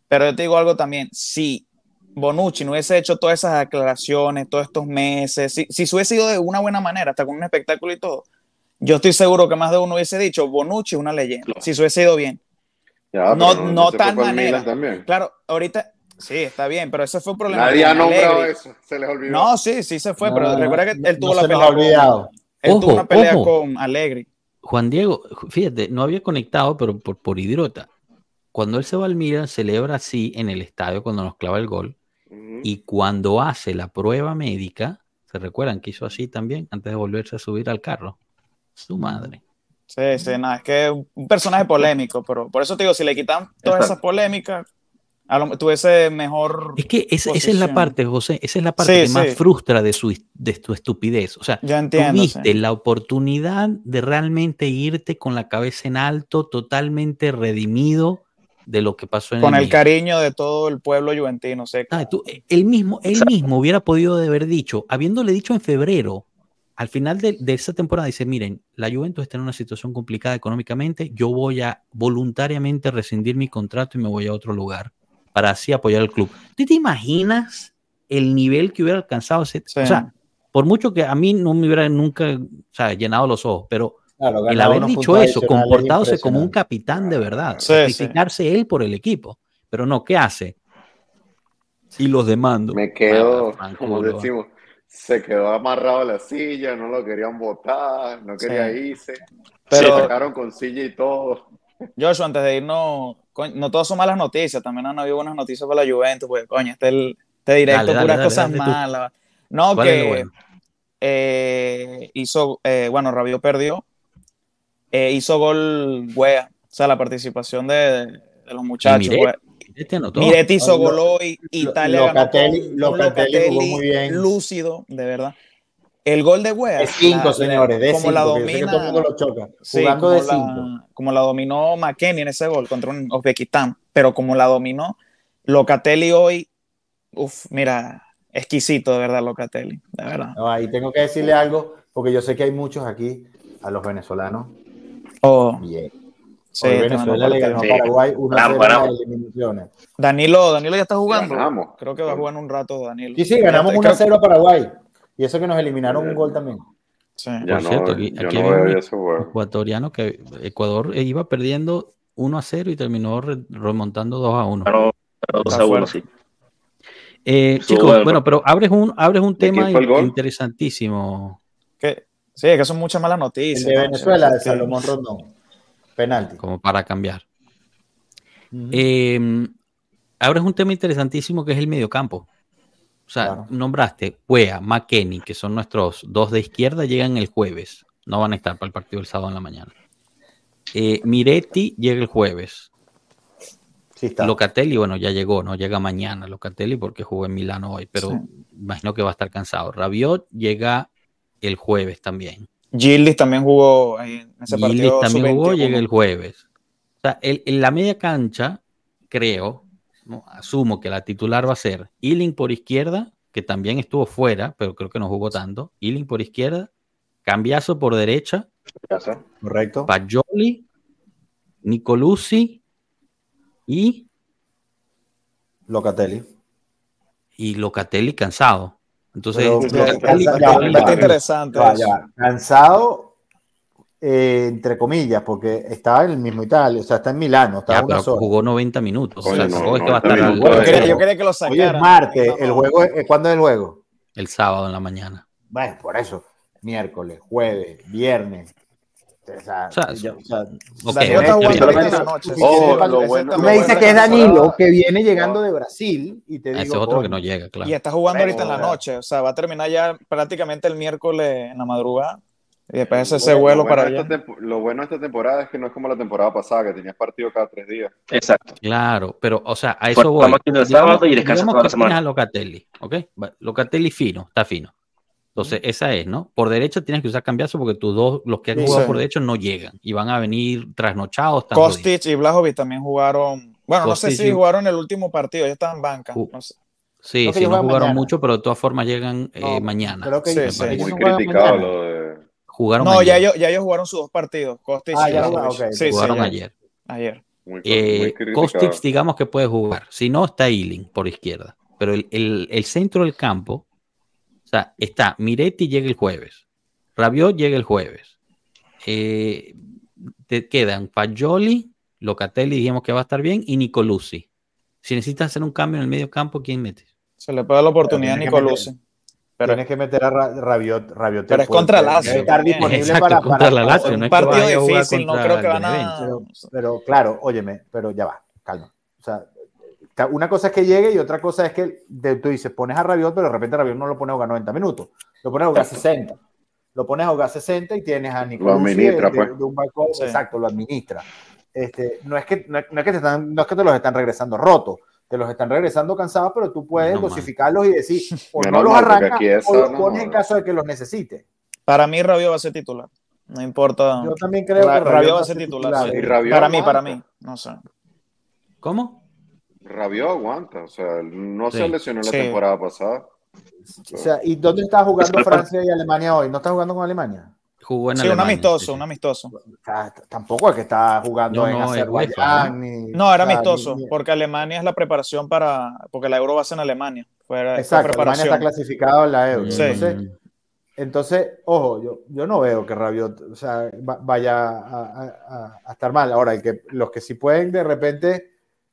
Pero yo te digo algo también, si Bonucci no hubiese hecho todas esas aclaraciones, todos estos meses, si, si se hubiese ido de una buena manera, hasta con un espectáculo y todo, yo estoy seguro que más de uno hubiese dicho, Bonucci es una leyenda, si se hubiese ido bien. Ya, No- no tal el manera. Claro, ahorita, sí, está bien, pero ese fue un problema. Nadie ha nombrado eso, se les olvidó. No, sí, sí se fue, No, pero recuerda que no, él tuvo no la pelea. olvidado. Con, él tuvo Ojo, una pelea ojo. con Allegri. Juan Diego, fíjate, no había conectado, pero por, por idiota. Cuando él se va al Milan, celebra así en el estadio cuando nos clava el gol. Y cuando hace la prueba médica, ¿se recuerdan que hizo así también antes de volverse a subir al carro? Su madre. Sí, sí, nada, es que es un personaje polémico, pero por eso te digo, si le quitan todas Exacto. esas polémicas, a lo- tuviese mejor. Es que esa, esa es la parte, José, esa es la parte Sí, que más frustra de, su, de tu estupidez. O sea, entiendo. tuviste sí. la oportunidad de realmente irte con la cabeza en alto, totalmente redimido de lo que pasó en Con el Milan. cariño de todo el pueblo juventino, sé. Ah, tú- él mismo, él Exacto. mismo hubiera podido haber dicho, habiéndole dicho en febrero, al final de, de esa temporada, dice, miren, la Juventus está en una situación complicada económicamente, yo voy a voluntariamente rescindir mi contrato y me voy a otro lugar para así apoyar al club. ¿Tú te imaginas el nivel que hubiera alcanzado ese? Sí. O sea, por mucho que a mí no me hubiera nunca o sea, llenado los ojos, pero Claro, el haber dicho eso, comportándose como un capitán de verdad, Sí, sacrificarse él por el equipo. Pero no, ¿qué hace? Y los demando. Me quedo, Ah, como decimos, se quedó amarrado a la silla, no lo querían botar, no quería Sí. irse. Pero- Lo sacaron con silla y todo. Joshua, antes de irnos, coño, no todas son malas noticias, también han habido buenas noticias para la Juventus, porque coño, este, el- este directo, Dale, dale, puras dale, cosas malas. No, ¿Cuál es lo que bueno? eh, hizo, eh, bueno, Rabiot perdió, eh, hizo gol Wea, o sea, la participación de, de los muchachos. Miretti, anotó. Miretti hizo gol hoy, Italia ganó Locatelli- Locatelli jugó muy bien. lúcido, de verdad. El gol de Wea. De cinco, la- señores, de como cinco, la domina, lo choca. Sí, Jugando como de la- cinco. como la dominó McKenny en ese gol contra un Uzbekistán, pero como la dominó Locatelli hoy, uff, mira, exquisito de verdad Locatelli, de verdad. No, ahí tengo que decirle algo, porque yo sé que hay muchos aquí, a los venezolanos. Oh, Bien. sí, Hoy Venezuela le ganó a. Paraguay una de eliminaciones. Danilo, Danilo ya está jugando. Ganamos. Creo que va a jugar en un rato Danilo. Sí, sí, ganamos Creo- 1 a 0 a Paraguay. Y eso que nos eliminaron un gol también. sí. Ya Por no, cierto, aquí- aquí no había un- ecuatoriano que Ecuador iba perdiendo 1 a 0 y terminó re- remontando 2 a 1. Ganó 2 a 1, sí. Eh, chicos, bueno. pero abres un, abres un ¿De quién tema interesantísimo, Que- sí, es que son muchas malas El noticias. de ¿no? Venezuela, de. Salomón Rondón. Penalti. como para cambiar. Ujú. Eh, abres un tema interesantísimo que es el mediocampo. O sea, Claro. nombraste Wea, McKenny, que son nuestros dos de izquierda, llegan el jueves. No van a estar para el partido del sábado en la mañana. Eh, Miretti llega el jueves. Sí está. Locatelli, bueno, ya llegó, no llega mañana Locatelli porque jugó en Milano hoy, pero Sí. imagino que va a estar cansado. Rabiot llega el jueves también. Gildis también jugó ahí en ese Gildis partido. también jugó, sub-21. llega el jueves. O sea, el- en la media cancha, creo, ¿no? asumo que la titular va a ser Ealing por izquierda, que también estuvo fuera, pero creo que no jugó tanto. Ealing por izquierda, Cambiazo por derecha, Correcto. Pajoli, Nicolucci y, Locatelli. y Locatelli cansado. Entonces, Pero- Está ya. interesante. Ya, eso. ya. Cansado, eh, entre comillas, porque estaba en el mismo Italia, o sea, está en Milano, está una sola. jugó 90 minutos. o sea, Coño, no, tampoco es que va a 90 estar al- minutos Yo quería, yo quería que lo Hoy es sacaran. martes, el juego, es- ¿cuándo es el juego? el sábado en la mañana. Bueno, por eso, miércoles, jueves, viernes. O sea, O sea, yo- o sea, Ok, Danilo ok, está jugando ok. ahorita en la noche. Suficiente Oh, bueno- me bueno que es Danilo que viene llegando de Brasil y te Ese digo, es otro que no llega, claro. Y está jugando Bueno, ahorita en la bueno. noche. O sea, va a terminar ya prácticamente el miércoles en la madrugada. Y después ese, Lo ese bueno- vuelo lo para bueno allá. de esta tempo- Lo bueno de esta temporada es que no es como la temporada pasada, que tenías partido cada tres días. Exacto. Claro, pero, o sea, a Pues, eso voy. vamos el sábado y descansa digamos toda la semana. a Locatelli, ¿ok? Locatelli fino, está fino. Entonces, esa es, ¿no? Por derecha tienes que usar cambiazo porque tus dos, los que han Sí, jugado sí. por derecho no llegan y van a venir trasnochados. Kostic y Blajovic también jugaron. Bueno, no sé si y- jugaron el último partido, ya estaban en banca. Uh, no sé. Sí, sí, no jugaron mañana. mucho, pero de todas formas llegan eh, No, mañana. creo que Sí, sí. Muy criticado lo de. Jugaron No, ya ellos, ya ellos jugaron sus dos partidos. Kostic Ah, y ya Blajovic. jugaron. Sí, ayer. ayer. Muy, Eh, muy criticado. Kostic, digamos que puede jugar. Si no, está Ealing por izquierda. Pero el, el- el centro del campo, sea, está Miretti llega el jueves. Rabiot llega el jueves. Eh, te quedan Fagioli, Locatelli, dijimos que va a estar bien, y Nicolucci. Si necesitas hacer un cambio en el medio campo, ¿quién metes? Se le puede dar la oportunidad a Pero tiene que Nicolucci. Pero, Tienes que meter a Ra- Rabiot. Rabiot Pero es contra Lazio estar disponible Exacto, para, contra para- la Lazio, no un es partido difícil, no creo que van a. Pero, pero claro, óyeme, pero ya va, calma. O sea, una cosa es que llegue y otra cosa es que de- tú dices, pones a Rabiot, pero de repente Rabiot no lo pones a jugar 90 minutos, lo pones a jugar 60. Lo pones a jugar 60 y tienes a Nicolás administra, de, pues. de un balcón, Sí. exacto, lo administra. Este, no, es que, no, es- no es que te están, no es que te los están regresando rotos, te los están regresando cansados, pero tú puedes dosificarlos y decir, o no los arrancas o los no pones en caso de que los necesites. Para mí, Rabiot va a ser titular. No importa. Yo también creo que Rabiot va a ser titular. sí. Rabiot Para mí, para mí. No sé. ¿Cómo? Rabiot aguanta, o sea, no Sí. se lesionó la Sí. temporada pasada. O sea, ¿y dónde está jugando Francia y Alemania hoy? ¿No está jugando con Alemania? Jugó en Sí, un Alemania, amistoso, sí, sí. un amistoso. O sea, t- tampoco es que está jugando No, en no, es Azerbaiyán. ni- No, era amistoso, ni- porque Alemania es la preparación para. Porque la Euro va a ser en Alemania. Fue, Exacto, Alemania está clasificado en la Euro. Sí. Entonces, entonces, ojo, yo, yo no veo que Rabiot o sea, va- vaya a, a- a- a estar mal. Ahora, el que, los que sí pueden de repente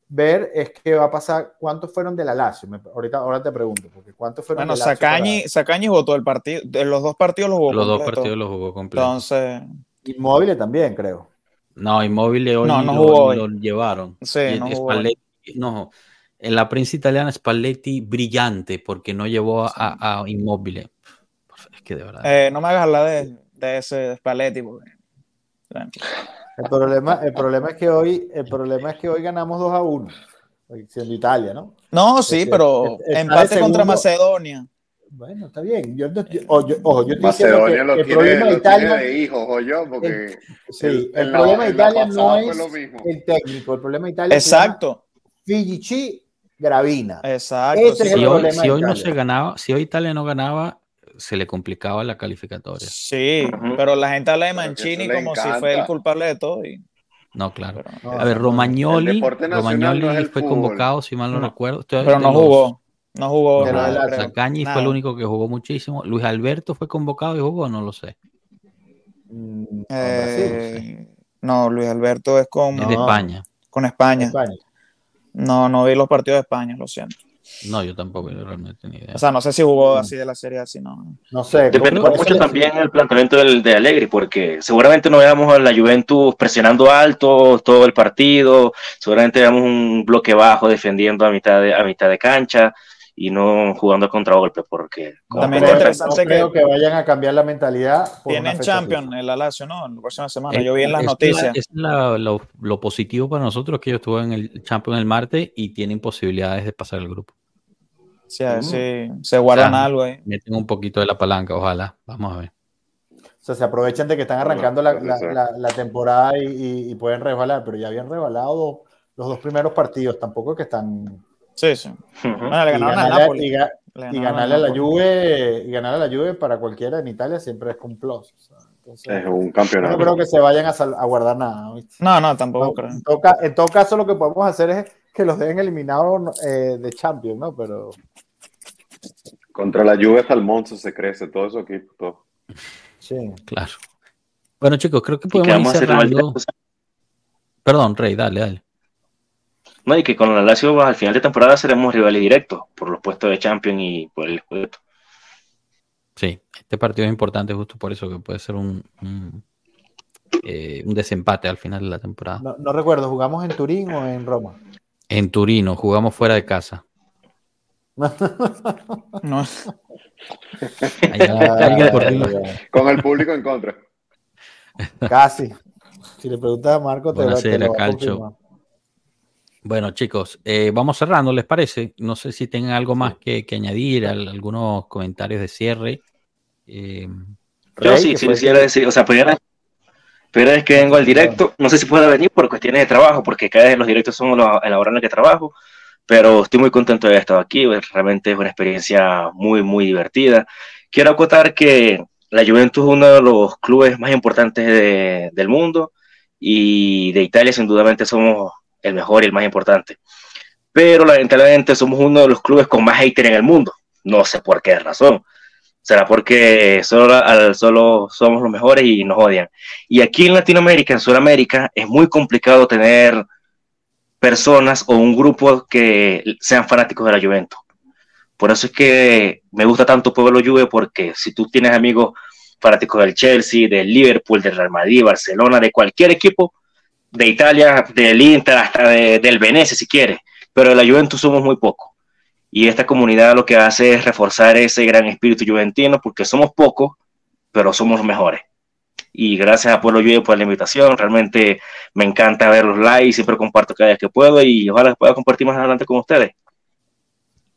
ver es qué va a pasar, cuántos fueron de la Lazio. Me- ahorita, ahora te pregunto, porque cuántos fueron Bueno, de Lazio Sacañi, Sacañi jugó todo el partido. De los dos partidos los jugó Los dos partidos los jugó completo. Entonces, para- Inmóvil también, creo. No, Inmóvil hoy No, no lo, jugó hoy. lo llevaron. Sí, Y no Spalletti- no, en la prensa italiana Spalletti brillante porque no llevó a, a, a Inmóvil. Es que de verdad. eh, no me hagas hablar de, de ese Spalletti. Porque, El problema, el problema es que hoy, el problema es que hoy ganamos 2 a 1, siendo Italia, ¿no? No, sí, Porque pero está de empate contra. Macedonia. Bueno, está bien. Yo, yo- ojo, yo- ojo, yo Macedonia que lo el tiene, problema de Italia, de hijos, o yo, porque sí, el- el, en la- problema de Italia no es lo mismo. el técnico, el problema de Italia Exacto, Figici Gravina. exacto. Ese sí. es el si hoy, si no se ganaba, si hoy Italia no ganaba, se le complicaba la calificatoria. Sí, pero la gente habla de Mancini como si fue el culpable de todo. Y, No, claro. pero, No, A ver, Romagnoli, Romagnoli no fue fútbol. convocado, si mal no, No. recuerdo. Estoy- pero no jugó. No jugó. Sacañi fue el único que jugó muchísimo. Luis Alberto fue convocado y jugó, no lo sé. Mm, Eh, no, Luis Alberto es con, Es de No. España. con España. España. No, no vi los partidos de España, lo siento. No, yo tampoco, yo realmente ni idea. O sea, no sé si jugó así de la serie así, no. No sé. Depende mucho también el planteamiento del, de Allegri, porque seguramente no veamos a la Juventus presionando alto todo el partido, seguramente veamos un bloque bajo defendiendo a mitad de, a mitad de cancha y no jugando a contragolpe, porque También No es interesante no creo que- que vayan a cambiar la mentalidad. por Tienen Champions el Alacio, ¿no? La próxima semana. Es- Yo vi en las es la- noticias. Es la- lo, lo positivo para nosotros que ellos estuvieron en el Champions el martes y tienen posibilidades de pasar el grupo. Sí, a ver si se guardan O sea, algo ahí. Meten un poquito de la palanca, ojalá. Vamos a ver. O sea, se aprovechan de que están Bueno, arrancando la, la- ser. la- la temporada y, y- y pueden resbalar, pero ya habían rebalado los dos primeros partidos. Tampoco es que están. Sí, sí. Ujú. Bueno, le y ganaron a ganarle- Napoli. y ga- Le y ganaron ganarle a la. Juve y ganarle a la Juve para cualquiera en Italia siempre es un plus. o sea, entonces, Es un campeonato. no creo que se vayan a, sal- a guardar nada. ¿viste? No, no, tampoco No, creo. en, todo, ca- en todo caso, lo que podemos hacer es que los dejen eliminados eh, de Champions, ¿no? Pero Contra la Juve hasta el Monza se crece, todo eso. Todo. sí. Claro. Bueno, chicos, creo que podemos ir cerrando. Perdón, Rey, dale, dale. No, y que con la Lazio al final de temporada seremos rivales directos por los puestos de Champions y por el Scudetto. Sí, este partido es importante justo por eso que puede ser un, un, eh, un desempate al final de la temporada. No, no recuerdo, ¿jugamos en Turín o en Roma? En Turino, jugamos fuera de casa. <laughs> No. Allá- Con el público en contra. Casi. Si le preguntas a Marco, te, lo- te Buonasera, lo va a Calcio. confirmar. Bueno, chicos, eh, vamos cerrando, ¿les parece? No sé si tengan algo más que, que añadir, al- algunos comentarios de cierre. Eh, Yo Rey, sí, sí quisiera decir, o sea, primera, primera vez que vengo al directo, no sé si pueda venir por cuestiones de trabajo, porque cada vez los directos son los- en la hora en la que trabajo, pero estoy muy contento de haber estado aquí, pues, realmente es una experiencia muy, muy divertida. Quiero acotar que la Juventus es uno de los clubes más importantes de- del mundo y de Italia sin dudamente somos el mejor y el más importante. Pero lamentablemente somos uno de los clubes con más hater en el mundo. No sé por qué razón. Será porque solo, solo somos los mejores y nos odian. Y aquí en Latinoamérica, en Sudamérica, es muy complicado tener personas o un grupo que sean fanáticos de la Juventus. Por eso es que me gusta tanto Pueblo Juve, porque si tú tienes amigos fanáticos del Chelsea, del Liverpool, del Real Madrid, Barcelona, de cualquier equipo, de Italia, del Inter, hasta de- del Venecia si quieres, pero de la Juventus somos muy pocos. Y esta comunidad lo que hace es reforzar ese gran espíritu juventino, porque somos pocos, pero somos los mejores. Y gracias a Pueblo Juve por la invitación, realmente me encanta ver los likes, siempre comparto cada vez que puedo y ojalá pueda compartir más adelante con ustedes.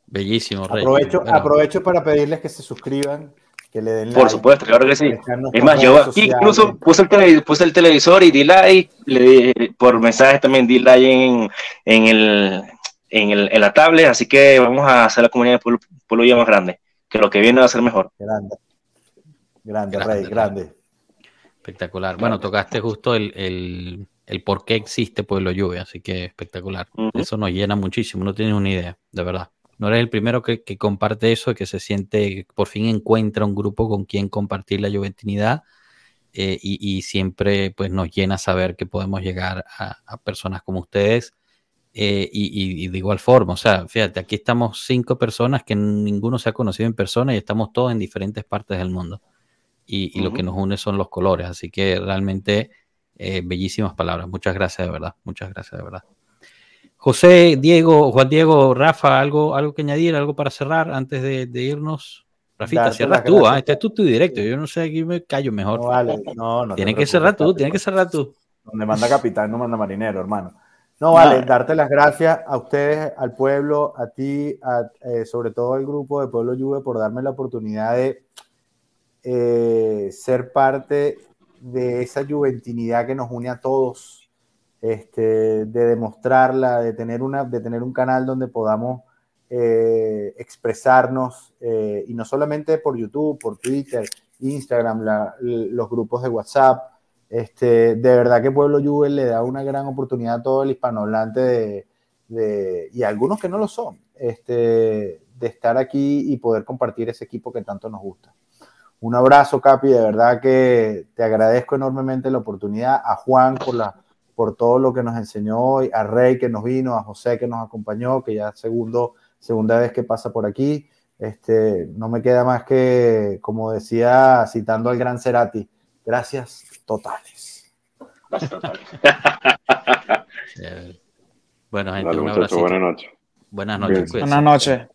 bellísimo, Rey. Aprovecho, Bueno, aprovecho para pedirles que se suscriban, que le den like. Por supuesto, claro que sí. Es más, yo aquí incluso puse el, tele- puse el televisor y di like, le di- por mensaje también di like en, en, el, en, el, en la tablet, así que vamos a hacer la comunidad de Pueblo, Pueblo más grande, que lo que viene va a ser mejor. Grande. Grande, Grande, Rey, grande. Espectacular. Bueno, tocaste justo el, el, el por qué existe Pueblo Juve, así que espectacular. Eso nos llena muchísimo, no tienes una idea, de verdad. No eres el primero que, que comparte eso, que se siente, por fin encuentra un grupo con quien compartir la juventinidad eh, y, y siempre pues nos llena saber que podemos llegar a, a personas como ustedes Eh, y, y, de igual forma, o sea, fíjate, aquí estamos cinco personas que ninguno se ha conocido en persona y estamos todos en diferentes partes del mundo. Y, y lo que nos une son los colores, así que realmente eh, bellísimas palabras. Muchas gracias de verdad, muchas gracias de verdad. José, Diego, Juan Diego, Rafa, algo, algo que añadir, algo para cerrar antes de, de irnos. Rafita, cierra tú, ¿ah? este es tu, tu directo. Yo no sé, aquí me callo mejor. No, vale, no, no. Tiene que cerrar tú, tiene que cerrar tú. Donde manda capitán, no manda marinero, hermano. No, vale, darte las gracias a ustedes, al pueblo, a ti, a, eh, sobre todo al grupo de Pueblo Juve por darme la oportunidad de eh, ser parte de esa juventinidad que nos une a todos, este, de demostrarla, de tener, una, de tener un canal donde podamos eh, expresarnos, eh, y no solamente por YouTube, por Twitter, Instagram, los grupos de WhatsApp. Este, de verdad que Pueblo Juve le da una gran oportunidad a todo el hispanohablante y a algunos que no lo son, este, de estar aquí y poder compartir ese equipo que tanto nos gusta. Un abrazo, Capi, de verdad que te agradezco enormemente la oportunidad, a Juan por, la, por todo lo que nos enseñó hoy, a Rey que nos vino, a José que nos acompañó, que ya segundo, segunda vez que pasa por aquí. Este, no me queda más que, como decía, citando al gran Cerati, gracias totales. Gracias, <laughs> totales. bueno, gente, Dale, un abrazo. buenas noches. Buenas noches. Buenas noches.